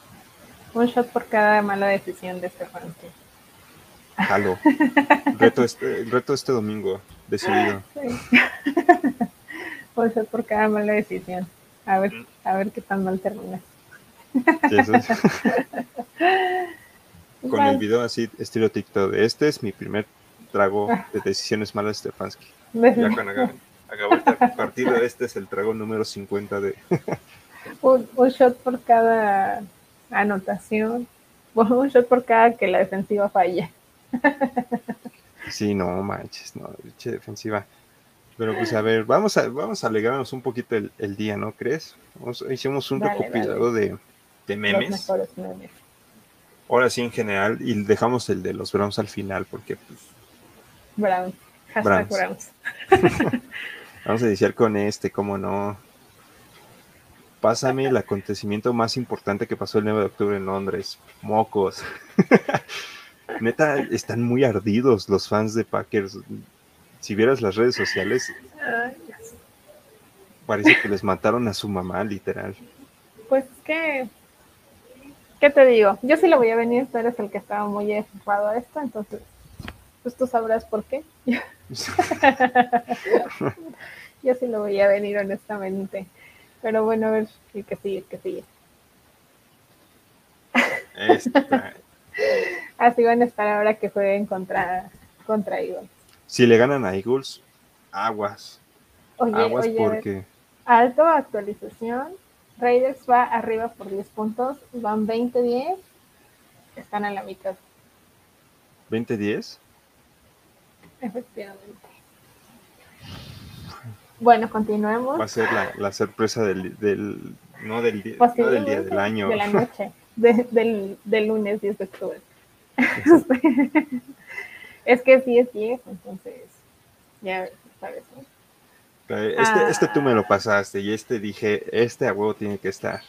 Un shot por cada mala decisión de Stefanski. Jalo. Reto este, reto este domingo, decidido. Puede ser por cada mala decisión. A ver, a ver qué tan mal termina. Con el video así, estilo TikTok, este es mi primer trago de decisiones malas de Stefanski. Ya cuando acabó este partido, este es el trago número 50 de... un, un shot por cada anotación, un shot por cada que la defensiva falla. Sí, no manches, no, defensiva. Pero pues a ver, vamos a, vamos a alegrarnos un poquito el, día, ¿no crees? hicimos un recopilado De, memes. Ahora sí en general, y dejamos el de los Browns al final, porque pues. Browns. Browns. vamos a iniciar con este, cómo no. Pásame el acontecimiento más importante que pasó el 9 de octubre en Londres. Mocos. Neta, están muy ardidos los fans de Packers. Si vieras las redes sociales, parece que les mataron a su mamá, literal. Pues que, ¿qué te digo? Yo sí lo voy a venir, tú eres el que estaba muy enfadado a esto, entonces, pues tú sabrás por qué. Yo sí lo voy a venir, honestamente. Pero bueno, a ver, el que sigue, el que sigue. Esta, Así van a estar ahora que jueguen contra, contra Eagles. Si le ganan a Eagles, aguas. aguas porque. Alto actualización. Raiders va arriba por 10 puntos. Van 20-10. Están a la mitad. ¿20-10? Efectivamente. Bueno, continuemos. Va a ser la, sorpresa del, del, no del, día, no del día del año. De la noche, del, del lunes 10 de octubre. es que sí es viejo, entonces ya sabes. Este, este tú me lo pasaste y este dije, este a huevo tiene que estar.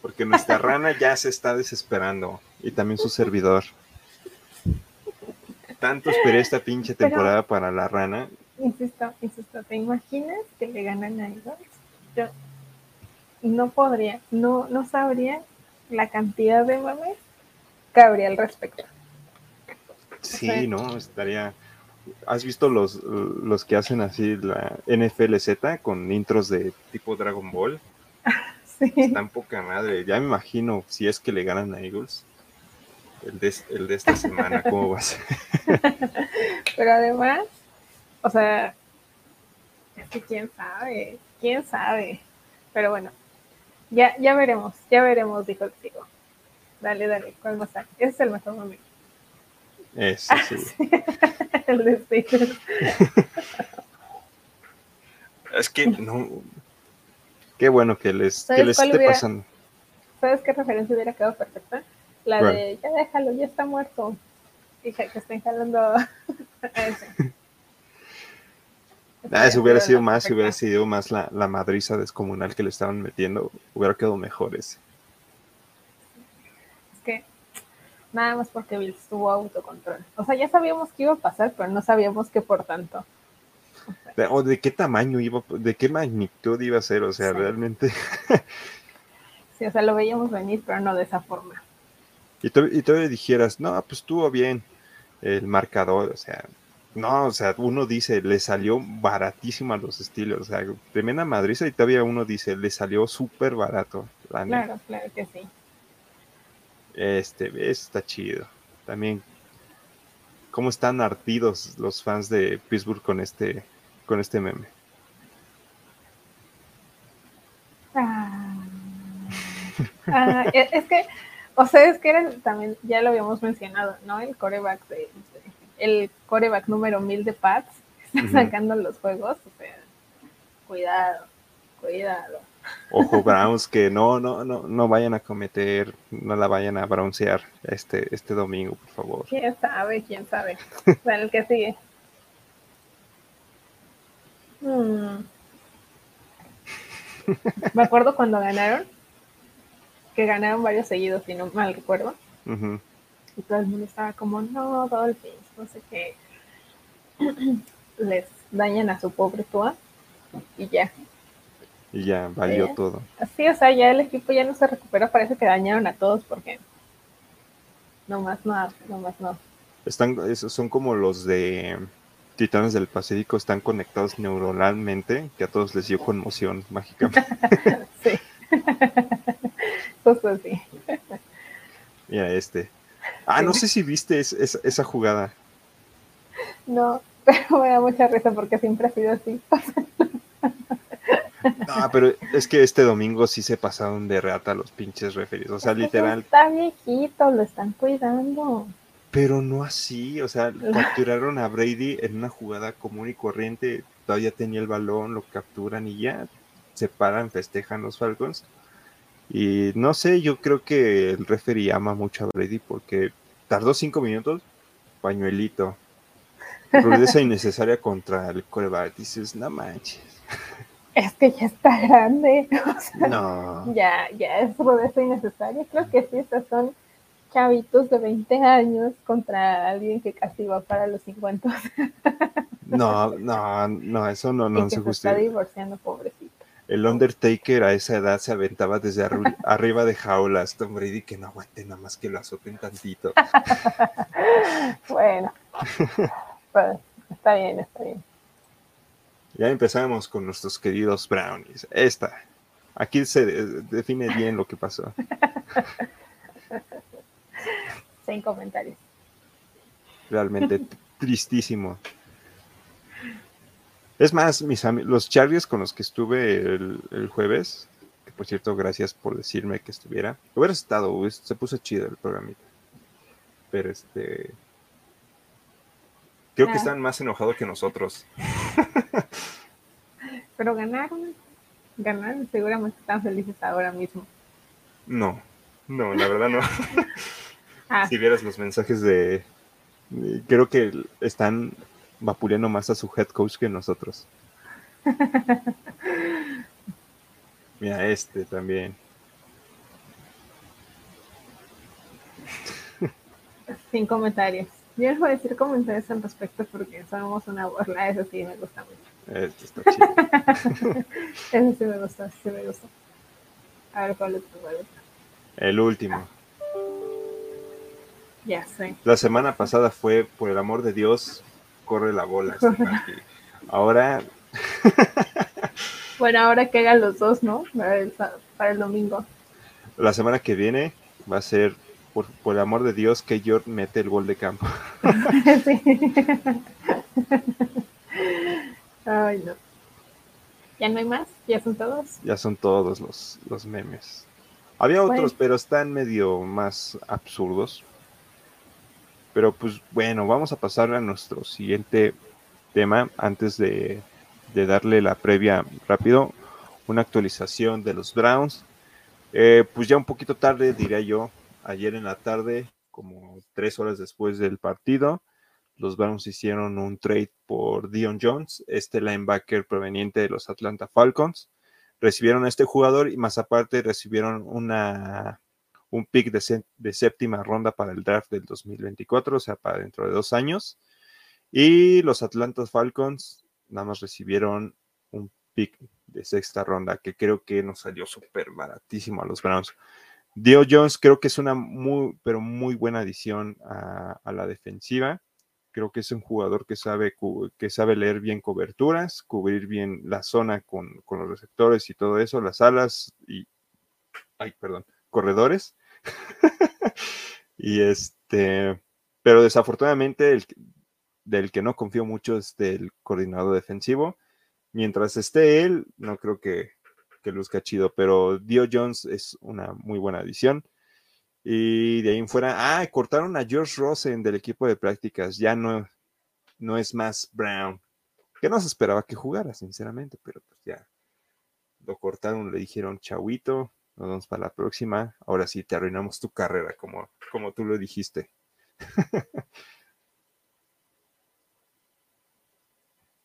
Porque nuestra rana ya se está desesperando y también su servidor. Tanto esperé esta pinche temporada para la rana. Insisto, insisto, ¿te imaginas que le ganan a ellos? Yo no podría, no, no sabría la cantidad de mames habría al respecto. Sí, ¿no? Estaría... ¿Has visto los, los que hacen así la NFLZ con intros de tipo Dragon Ball? Sí. Están poca madre. Ya me imagino si es que le ganan a Eagles. El de, el de esta semana, ¿cómo va a ser? Pero además, o sea, es que quién sabe, quién sabe. Pero bueno, ya, ya veremos, ya veremos, dijo el chico. Dale, dale, ¿cuál más Ese es el mejor momento. Ese, sí. el de Es que no. Qué bueno que les, que les esté pasando. ¿Sabes qué referencia hubiera quedado perfecta? La de ya déjalo, ya está muerto. Dije que estén jalando a ese. Ah, eso hubiera sido más, si hubiera sido más la, la madriza descomunal que le estaban metiendo, hubiera quedado mejor ese. Es que nada más porque Bill tuvo autocontrol. O sea, ya sabíamos que iba a pasar, pero no sabíamos que por tanto. O, de qué tamaño iba, de qué magnitud iba a ser, o sea, realmente. sí, o sea, lo veíamos venir, pero no de esa forma. Y, y todavía dijeras, no, pues estuvo bien el marcador, o sea, no, o sea, uno dice, le salió baratísimo a los estilos, o sea, tremenda madriza y todavía uno dice, le salió súper barato. claro, claro que sí. Este, está chido. También, cómo están ardidos los fans de Pittsburgh con este, con este meme. Ah, ah e, es que, o sea, es que era también, ya lo habíamos mencionado, ¿no? El coreback de el coreback número 1000 de Pats está sacando los juegos. O sea, cuidado, cuidado. Ojo, Browns, que no, no, no, no vayan a cometer, no la vayan a broncear este, este domingo, por favor. Quién sabe, quién sabe. Bueno, el que sigue. Hmm. Me acuerdo cuando ganaron, que ganaron varios seguidos, si no mal recuerdo. Y todo el mundo estaba como, no, Dolphins no sé qué, les dañan a su pobre Tua y ya. Y ya, valió todo. Así, o sea, ya el equipo ya no se recupera, parece que dañaron a todos porque no más no, no más no. Están, son como los de Titanes del Pacífico, están conectados neuronalmente, que a todos les dio conmoción mágicamente. sí. Justo así. Mira este. Ah, no sé si viste esa jugada. No, pero me da mucha risa porque siempre ha sido así. No, pero es que este domingo sí se pasaron de reata los pinches referidos. O sea, literal. Está viejito, lo están cuidando. Pero no así, o sea, capturaron a Brady en una jugada común y corriente. Todavía tenía el balón, lo capturan y ya se paran, festejan los Falcons. Y no sé, yo creo que el referee ama mucho a Brady porque tardó cinco minutos, pañuelito, Rudeza innecesaria contra el coreback. Dices, no manches. Es que ya está grande. no. Ya, ya es rudeza innecesaria. Creo que sí, estos son chavitos de 20 años contra alguien que casi va para los 50. no, no, no, eso no, no se, se está divorciando, pobrecito. El Undertaker a esa edad se aventaba desde arriba de jaulas. Tom Brady que no aguante nada más que lo azoten tantito. bueno está bien, está bien. Ya empezamos con nuestros queridos brownies. Esta. Aquí se define bien lo que pasó. Sin comentarios. Realmente tristísimo. Es más, mis los Chargers con los que estuve el, jueves, que por cierto, gracias por decirme que estuviera. Hubiera estado, se puso chido el programita. Pero este, Creo que ah. están más enojados que nosotros. Pero ganaron. Ganaron, seguramente están felices ahora mismo. No, no, la verdad no. Ah. Si vieras los mensajes de. Creo que están vapuleando más a su head coach que nosotros. Mira, este también. Sin comentarios. Yo les voy a decir comentarios al respecto porque somos una burla, eso sí me gusta mucho. Esto está chido. eso sí me gusta, sí me gusta. A ver cuál es tu El último. Ya sé. La semana pasada fue, por el amor de Dios, corre la bola. ahora. bueno, ahora que hagan los dos, ¿no? para el domingo. La semana que viene va a ser por, el amor de Dios, que York mete el gol de campo. Ay, no. ¿Ya no hay más? ¿Ya son todos? Ya son todos los, los memes. Había otros, pero están medio más absurdos. Pero pues bueno, vamos a pasar a nuestro siguiente tema antes de de darle la previa rápido, una actualización de los Browns. Eh, pues ya un poquito tarde, diría yo, ayer en la tarde, como tres horas después del partido, los Browns hicieron un trade por Dion Jones, este linebacker proveniente de los Atlanta Falcons. Recibieron a este jugador y más aparte recibieron un pick de, de séptima ronda para el draft del 2024, o sea, para dentro de dos años. Y los Atlanta Falcons nada más recibieron un pick de sexta ronda, que creo que nos salió súper baratísimo a los Browns. Dio Jones creo que es una muy, pero muy buena adición a, la defensiva. Creo que es un jugador que sabe, que sabe leer bien coberturas, cubrir bien la zona con, los receptores y todo eso, las alas y, ay, perdón, corredores. y este, pero desafortunadamente el, del que no confío mucho es del coordinador defensivo. Mientras esté él, no creo que, que luzca chido, pero Dio Jones es una muy buena adición. Y de ahí en fuera, ah, cortaron a George Rosen del equipo de prácticas, ya no, no es más Brown, que no se esperaba que jugara, sinceramente, pero pues ya lo cortaron, le dijeron, chauito, nos vemos para la próxima, ahora sí te arruinamos tu carrera, como, como tú lo dijiste.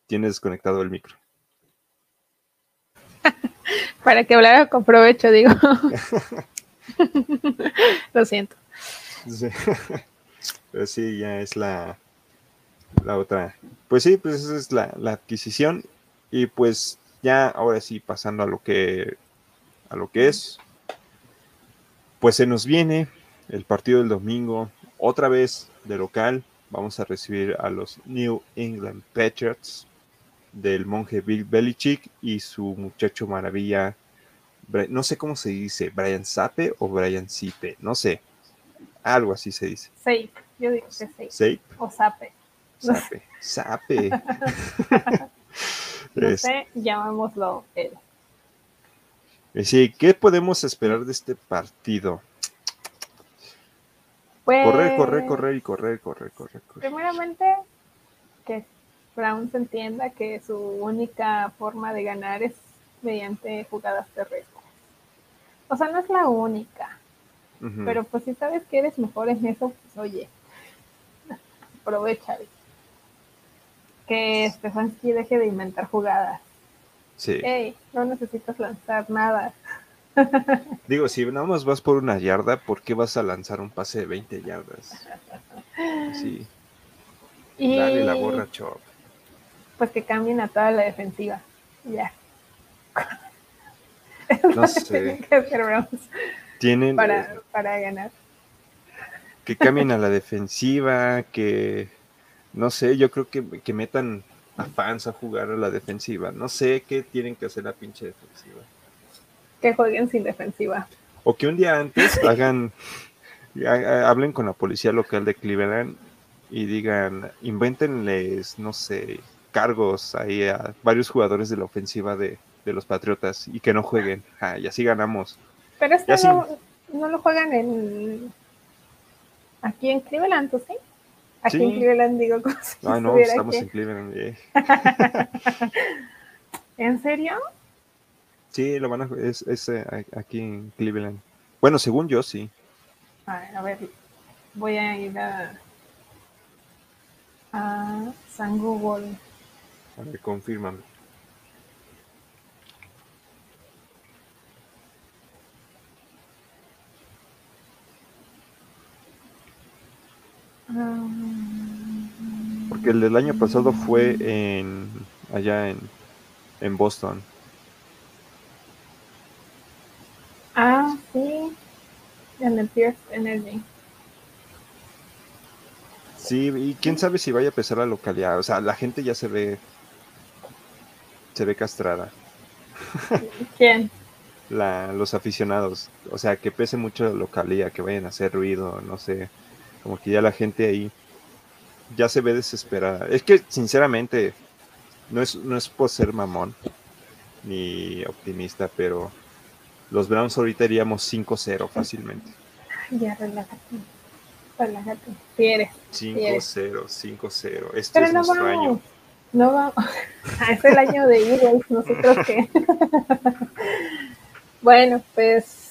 tienes desconectado el micro. Para que hablara con provecho, digo. Lo siento. Sí. Pero sí, ya es la, la otra. Pues sí, pues esa es la, la, adquisición. Y pues ya ahora sí, pasando a lo que a lo que es. Pues se nos viene el partido del domingo. Otra vez de local. Vamos a recibir a los New England Patriots del monje Bill Belichick y su muchacho maravilla, no sé cómo se dice, Brian Sape o Brian Sipe, no sé, algo así se dice. Sape, yo digo que Sape. O Sape. Sape, Sape. no sé, llamémoslo él. Sí, ¿qué podemos esperar de este partido? Pues, correr, correr, correr y correr, correr, correr, correr. Primeramente, que Brown se entienda que su única forma de ganar es mediante jugadas terrestres. O sea, no es la única. Pero pues si sabes que eres mejor en eso, pues oye, aprovecha. Que Stefanski deje de inventar jugadas. Sí. Hey, no necesitas lanzar nada. Digo, si nada más vas por una yarda, ¿por qué vas a lanzar un pase de 20 yardas? Sí. Dale la borra, Chop pues que cambien a toda la defensiva. Ya. no sé. Tienen para, eh, para ganar. Que cambien a la defensiva, que no sé, yo creo que, que metan a fans a jugar a la defensiva. No sé qué tienen que hacer la pinche defensiva. Que jueguen sin defensiva. O que un día antes hagan, hablen con la policía local de Cleveland y digan, invéntenles, no sé, cargos ahí a varios jugadores de la ofensiva de, los Patriotas y que no jueguen. y así ganamos. Pero este no, no, lo juegan en aquí en Cleveland, ¿sí? Aquí en Cleveland digo como si Ah, no, estamos en Cleveland. Eh. ¿En serio? Sí, lo van a es, es eh, aquí en Cleveland. Bueno, según yo sí. A ver, voy a ir a, a San Google. A ver, confírmame. Porque el del año pasado fue en allá en, en Boston. Ah, sí. En el Pierce Energy. Sí, y quién sabe si vaya a pesar la localidad. O sea, la gente ya se ve se ve castrada. ¿Quién? La, los aficionados. O sea, que pese mucho la localidad, que vayan a hacer ruido, no sé. Como que ya la gente ahí ya se ve desesperada. Es que, sinceramente, no es, no es por ser mamón ni optimista, pero los Browns ahorita iríamos 5-0 fácilmente. Ya, relájate. Relájate. 5-0, 5-0. Este es nuestro año No va. es el año de Eagles, nosotros que. bueno, pues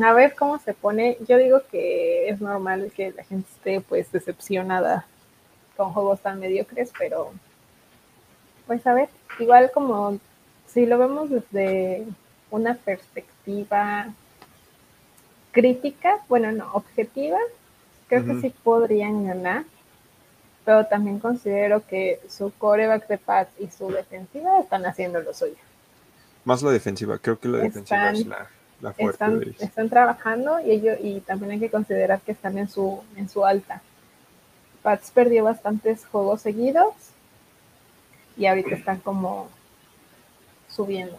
a ver cómo se pone. Yo digo que es normal que la gente esté pues decepcionada con juegos tan mediocres, pero pues a ver, igual como si lo vemos desde una perspectiva crítica, bueno, no, objetiva, creo que sí podrían ganar, pero también considero que su coreback de Pats y su defensiva están haciendo lo suyo. Más la defensiva, creo que la defensiva es la, fuerte. Están, trabajando y ellos y también hay que considerar que están en su en su alta. Pats perdió bastantes juegos seguidos y ahorita están como subiendo.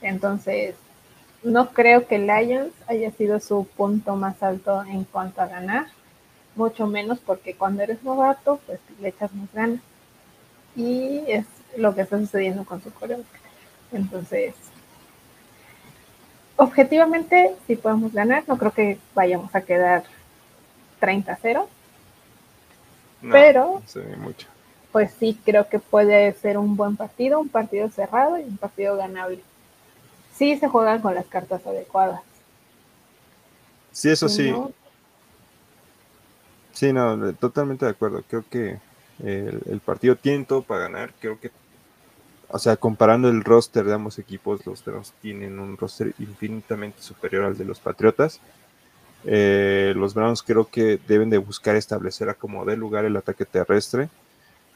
Entonces, no creo que Lions haya sido su punto más alto en cuanto a ganar, mucho menos porque cuando eres novato, pues le echas más ganas. Y es lo que está sucediendo con su coreo. Entonces, objetivamente, si podemos ganar, no creo que vayamos a quedar 30-0. pero, pues sí, creo que puede ser un buen partido, un partido cerrado y un partido ganable sí se juegan con las cartas adecuadas. Sí, eso sí. Sí, no, totalmente de acuerdo. Creo que el, partido tiene todo para ganar. Creo que, o sea, comparando el roster de ambos equipos, los Browns tienen un roster infinitamente superior al de los Patriotas. Eh, los Browns creo que deben de buscar establecer a como de lugar el ataque terrestre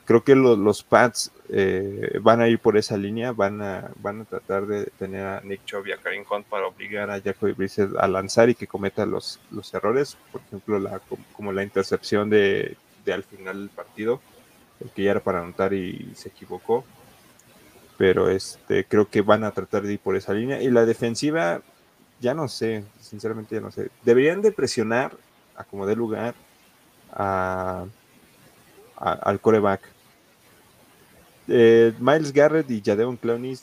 creo que los Pats eh, van a ir por esa línea, van a, van a tratar de tener a Nick Chubb y a Karim Hunt para obligar a Jacoby Brissett a lanzar y que cometa los, los errores, por ejemplo, la, como la intercepción de, al final del partido, el que ya era para anotar y se equivocó. Pero este, creo que van a tratar de ir por esa línea. Y la defensiva, ya no sé, sinceramente ya no sé. Deberían de presionar a como dé lugar a al coreback. Eh, Miles Garrett y Jadeon Clowney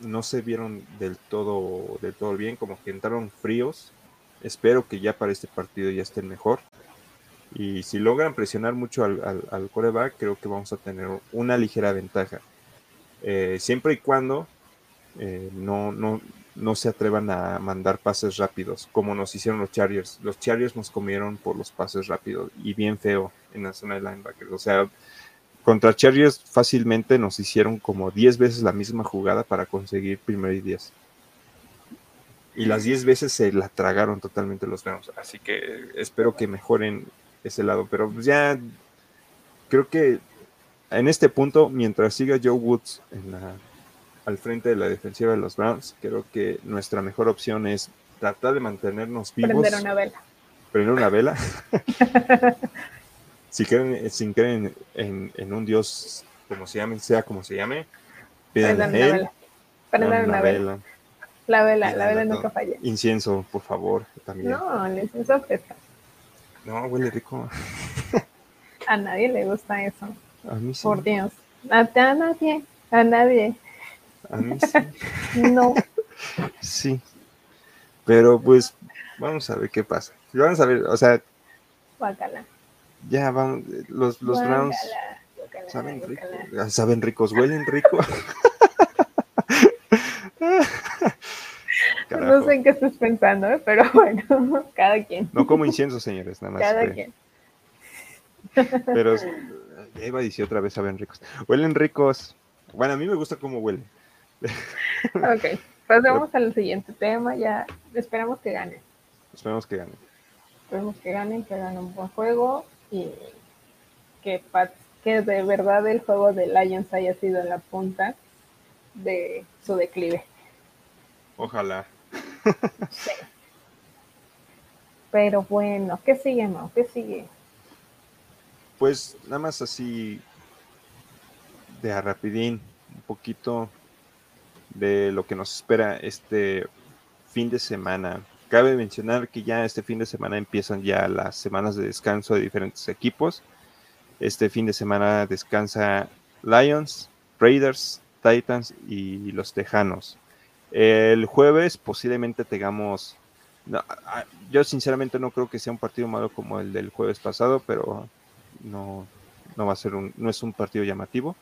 no se vieron del todo, del todo bien, como que entraron fríos. Espero que ya para este partido ya estén mejor. Y si logran presionar mucho al, coreback, creo que vamos a tener una ligera ventaja. Eh, siempre y cuando eh, no, no, no se atrevan a mandar pases rápidos, como nos hicieron los Chargers. Los Chargers nos comieron por los pases rápidos y bien feo en la zona de linebackers. O sea, contra Chargers fácilmente nos hicieron como 10 veces la misma jugada para conseguir primer y 10. Y las 10 veces se la tragaron totalmente los Browns. Así que espero que mejoren ese lado. Pero pues ya creo que en este punto, mientras siga Joe Woods al frente de la defensiva de los Browns, creo que nuestra mejor opción es tratar de mantenernos vivos. Prender una vela. Prender una vela. si creen, si creen en, un Dios como se llame, sea como se llame, pidan a él. Prendan una, vela. La vela, la vela nunca falla. Incienso, por favor, también. No, el incienso apesta. No, huele rico. a nadie le gusta eso. A mí sí. Por Dios. A, a nadie, a nadie. A mí sí. no. Sí. Pero pues, vamos a ver qué pasa. Vamos a ver, o sea. Guacala ya vamos, los, los Browns saben, rico, saben ricos, huelen rico. no sé en qué estás pensando, ¿eh? pero bueno, cada quien. No como incienso, señores, nada más. Cada quien. Pero ya iba a decir otra vez, saben ricos. Huelen ricos. Bueno, a mí me gusta cómo huelen. Ok, pasemos al siguiente tema. Ya esperamos que gane. Esperamos que gane. Esperemos que ganen, que hagan un buen juego y que, que de verdad el juego de Lions haya sido la punta de su declive. Ojalá. sí. Pero bueno, ¿qué sigue, no? ¿Qué sigue? Pues nada más así de a rapidín, un poquito de lo que nos espera este fin de semana. Cabe mencionar que ya este fin de semana empiezan ya las semanas de descanso de diferentes equipos. Este fin de semana descansa Lions, Raiders, Titans y los Tejanos. El jueves posiblemente tengamos... yo sinceramente no creo que sea un partido malo como el del jueves pasado, pero no, no va a ser un, no es un partido llamativo.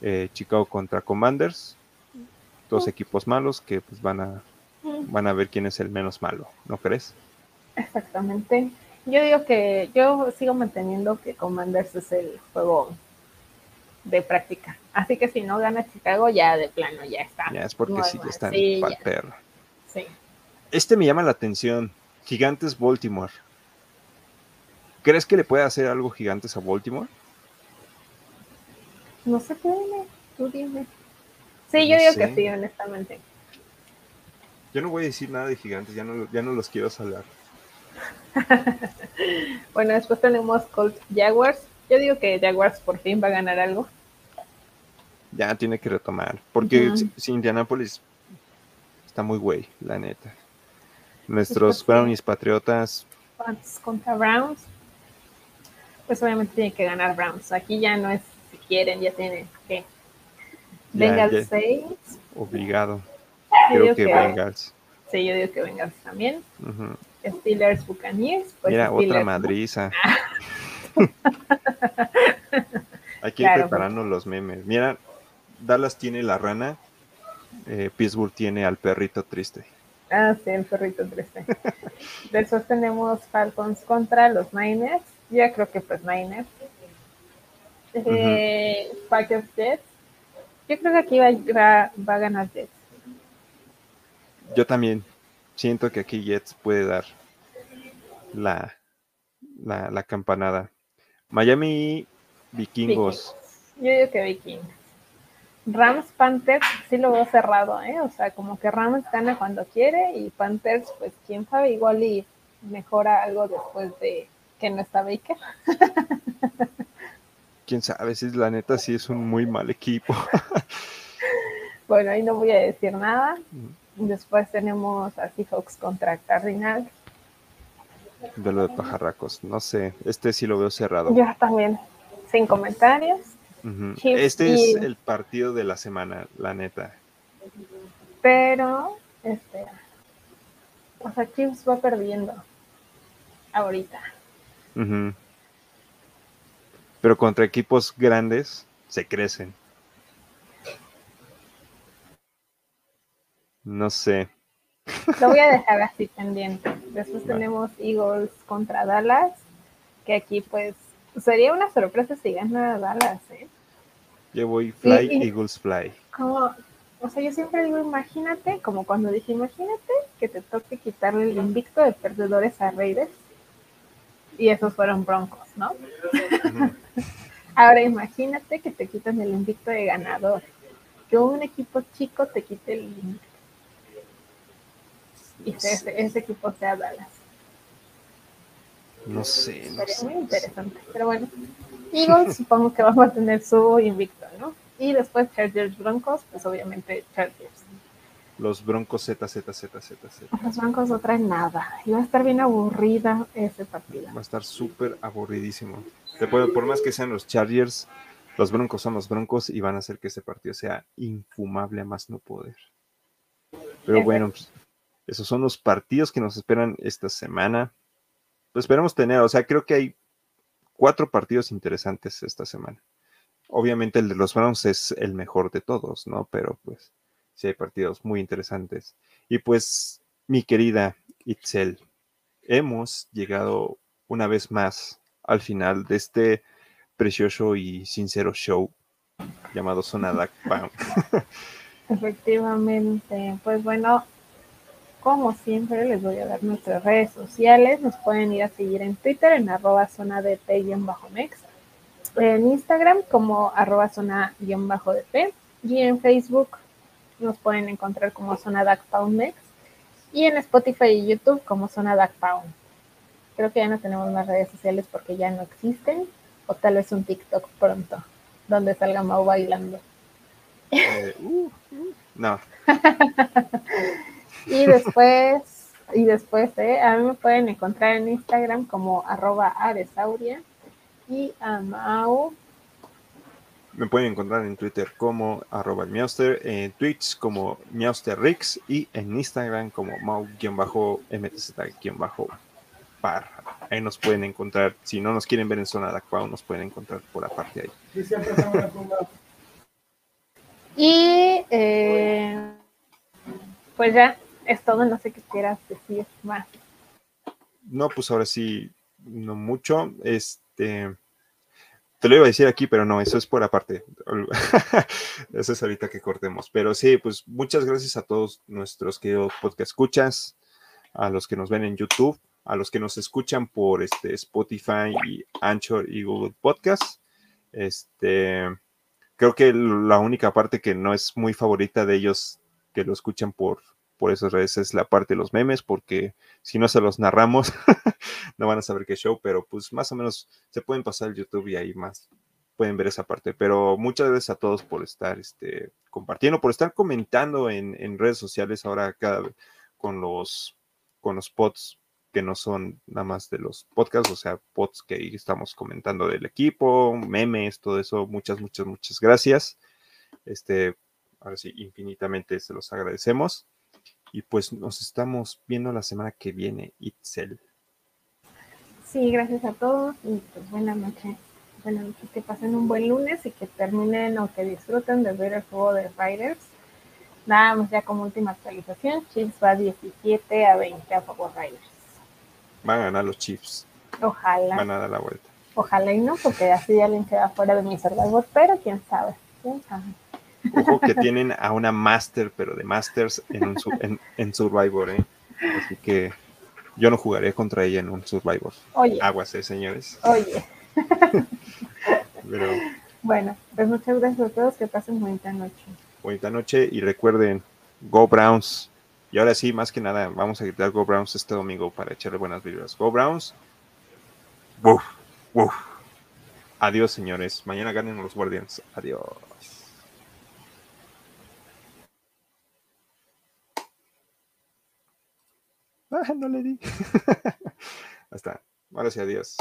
eh, Chicago contra Commanders, dos equipos malos que pues van a van a ver quién es el menos malo, ¿no crees? Exactamente. Yo digo que yo sigo manteniendo que Commanders es el juego de práctica. Así que si no gana Chicago, ya de plano ya está. Ya es porque sí, ya está en Sí. Este me llama la atención. Gigantes Baltimore. ¿Crees que le puede hacer algo Gigantes a Baltimore? No sé, qué tú dime. Sí, yo digo que sí, honestamente. Yo no voy a decir nada de Gigantes, ya no, ya no los quiero salvar. bueno, después tenemos Colt Jaguars. Yo digo que Jaguars por fin va a ganar algo. Ya tiene que retomar, porque si, Indianapolis está muy güey, la neta. Nuestros Brownies Patriotas. Contra Browns. Pues obviamente tiene que ganar Browns. Aquí ya no es si quieren, ya tienen que. Bengals 6. Obligado. Creo que, Bengals. Sí, yo digo que Bengals también. Steelers Buccaneers. Pues Mira, otra madriza. Hay que ir preparando los memes. Mira, Dallas tiene la rana, eh, Pittsburgh tiene al perrito triste. Ah, sí, el perrito triste. Después tenemos Falcons contra los Niners. Ya creo que pues Niners. Eh, Packers Jets. Yo creo que aquí va, va, a ganar Jets. Yo también siento que aquí Jets puede dar la, la, la campanada. Miami Vikingos. Yo digo que Vikingos. Rams Panthers sí lo veo cerrado, ¿eh? O sea, como que Rams gana cuando quiere y Panthers, pues quién sabe, igual y mejora algo después de que no está Baker. quién sabe, si la neta sí es un muy mal equipo. bueno, ahí no voy a decir nada. Después tenemos a Seahawks contra Cardinals. De lo de pajarracos, no sé, este sí lo veo cerrado. Yo también, sin comentarios. Este es el partido de la semana, la neta. Pero, este, o sea, Chiefs va perdiendo ahorita. Pero contra equipos grandes se crecen. No sé. Lo voy a dejar así pendiente. Después tenemos Eagles contra Dallas, que aquí pues sería una sorpresa si gana Dallas, ¿eh? Yo voy Fly, Eagles Fly. Como, o sea, yo siempre digo, imagínate, como cuando dije, imagínate que te toque quitarle el invicto de perdedores a Raiders. Y esos fueron broncos, ¿no? Ahora imagínate que te quitan el invicto de ganador. Que un equipo chico te quite el invicto. Y ese, ese equipo sea Dallas. No sé. Sería muy interesante. Pero bueno, Eagles supongo que vamos a tener su invicto, ¿no? Y después Chargers Broncos, pues obviamente Chargers. Los Broncos Z, Z, Z, Z, Z. Los Broncos no traen nada. Y va a estar bien aburrida ese partido. Va a estar súper aburridísimo. Te puedo, por más que sean los Chargers, los Broncos son los Broncos y van a hacer que ese partido sea infumable a más no poder. Pero bueno, pues, esos son los partidos que nos esperan esta semana. Pues esperamos tener, o sea, creo que hay cuatro partidos interesantes esta semana. Obviamente el de los Browns es el mejor de todos, ¿no? Pero pues sí hay partidos muy interesantes. Y pues, mi querida Itzel, hemos llegado una vez más al final de este precioso y sincero show llamado Zona Pound. Efectivamente, pues bueno, como siempre, les voy a dar nuestras redes sociales. Nos pueden ir a seguir en Twitter en arroba zona de P-mex, en Instagram como arroba zona de P y en Facebook nos pueden encontrar como zona mex y en Spotify y YouTube como zona Pound. Creo que ya no tenemos más redes sociales porque ya no existen o tal vez un TikTok pronto donde salga Mau bailando. Eh, uh, uh, no. Y después, y después, ¿eh? a mí me pueden encontrar en Instagram como arroba aresauria y a Mau. Me pueden encontrar en Twitter como arroba Miauster, en Twitch como Miausterrix y en Instagram como mau-mtz-par. Ahí nos pueden encontrar. Si no nos quieren ver en zona de Aqua, nos pueden encontrar por aparte ahí. Y eh, pues ya es todo, no sé qué quieras decir más. No, pues ahora sí, no mucho. Este, te lo iba a decir aquí, pero no, eso es por aparte. eso es ahorita que cortemos. Pero sí, pues muchas gracias a todos nuestros queridos podcast escuchas, a los que nos ven en YouTube, a los que nos escuchan por este Spotify y Anchor y Google Podcast. Este, creo que la única parte que no es muy favorita de ellos que lo escuchan por, por redes es la parte de los memes, porque si no se los narramos, no van a saber qué show, pero pues más o menos se pueden pasar el YouTube y ahí más pueden ver esa parte. Pero muchas gracias a todos por estar este, compartiendo, por estar comentando en, en redes sociales ahora cada con los con los pods que no son nada más de los podcasts, o sea, pods que estamos comentando del equipo, memes, todo eso. Muchas, muchas, muchas gracias. Este, ahora sí, infinitamente se los agradecemos. Y pues nos estamos viendo la semana que viene, Itzel. Sí, gracias a todos y pues buena noche. Buenas noches, que pasen un buen lunes y que terminen o que disfruten de ver el juego de Riders. Nada más ya como última actualización, Chiefs va 17 a 20 a favor Riders. Van a ganar los Chiefs. Ojalá. Van a dar la vuelta. Ojalá y no, porque así alguien queda fuera de mi Survivor, pero quién sabe. ¿Quién sabe? Ojo que tienen a una Master, pero de Masters en, un, en, en, Survivor, ¿eh? Así que yo no jugaré contra ella en un Survivor. Oye. Aguas, ¿eh, señores? Oye. pero, bueno, pues muchas gracias a todos. Que pasen bonita noche. Bonita noche y recuerden, Go Browns. Y ahora sí, más que nada, vamos a gritar Go Browns este domingo para echarle buenas vibras. Go Browns. Uf, uf. Adiós, señores. Mañana ganen los Guardians. Adiós. No le di. Hasta. Ahora sí, adiós.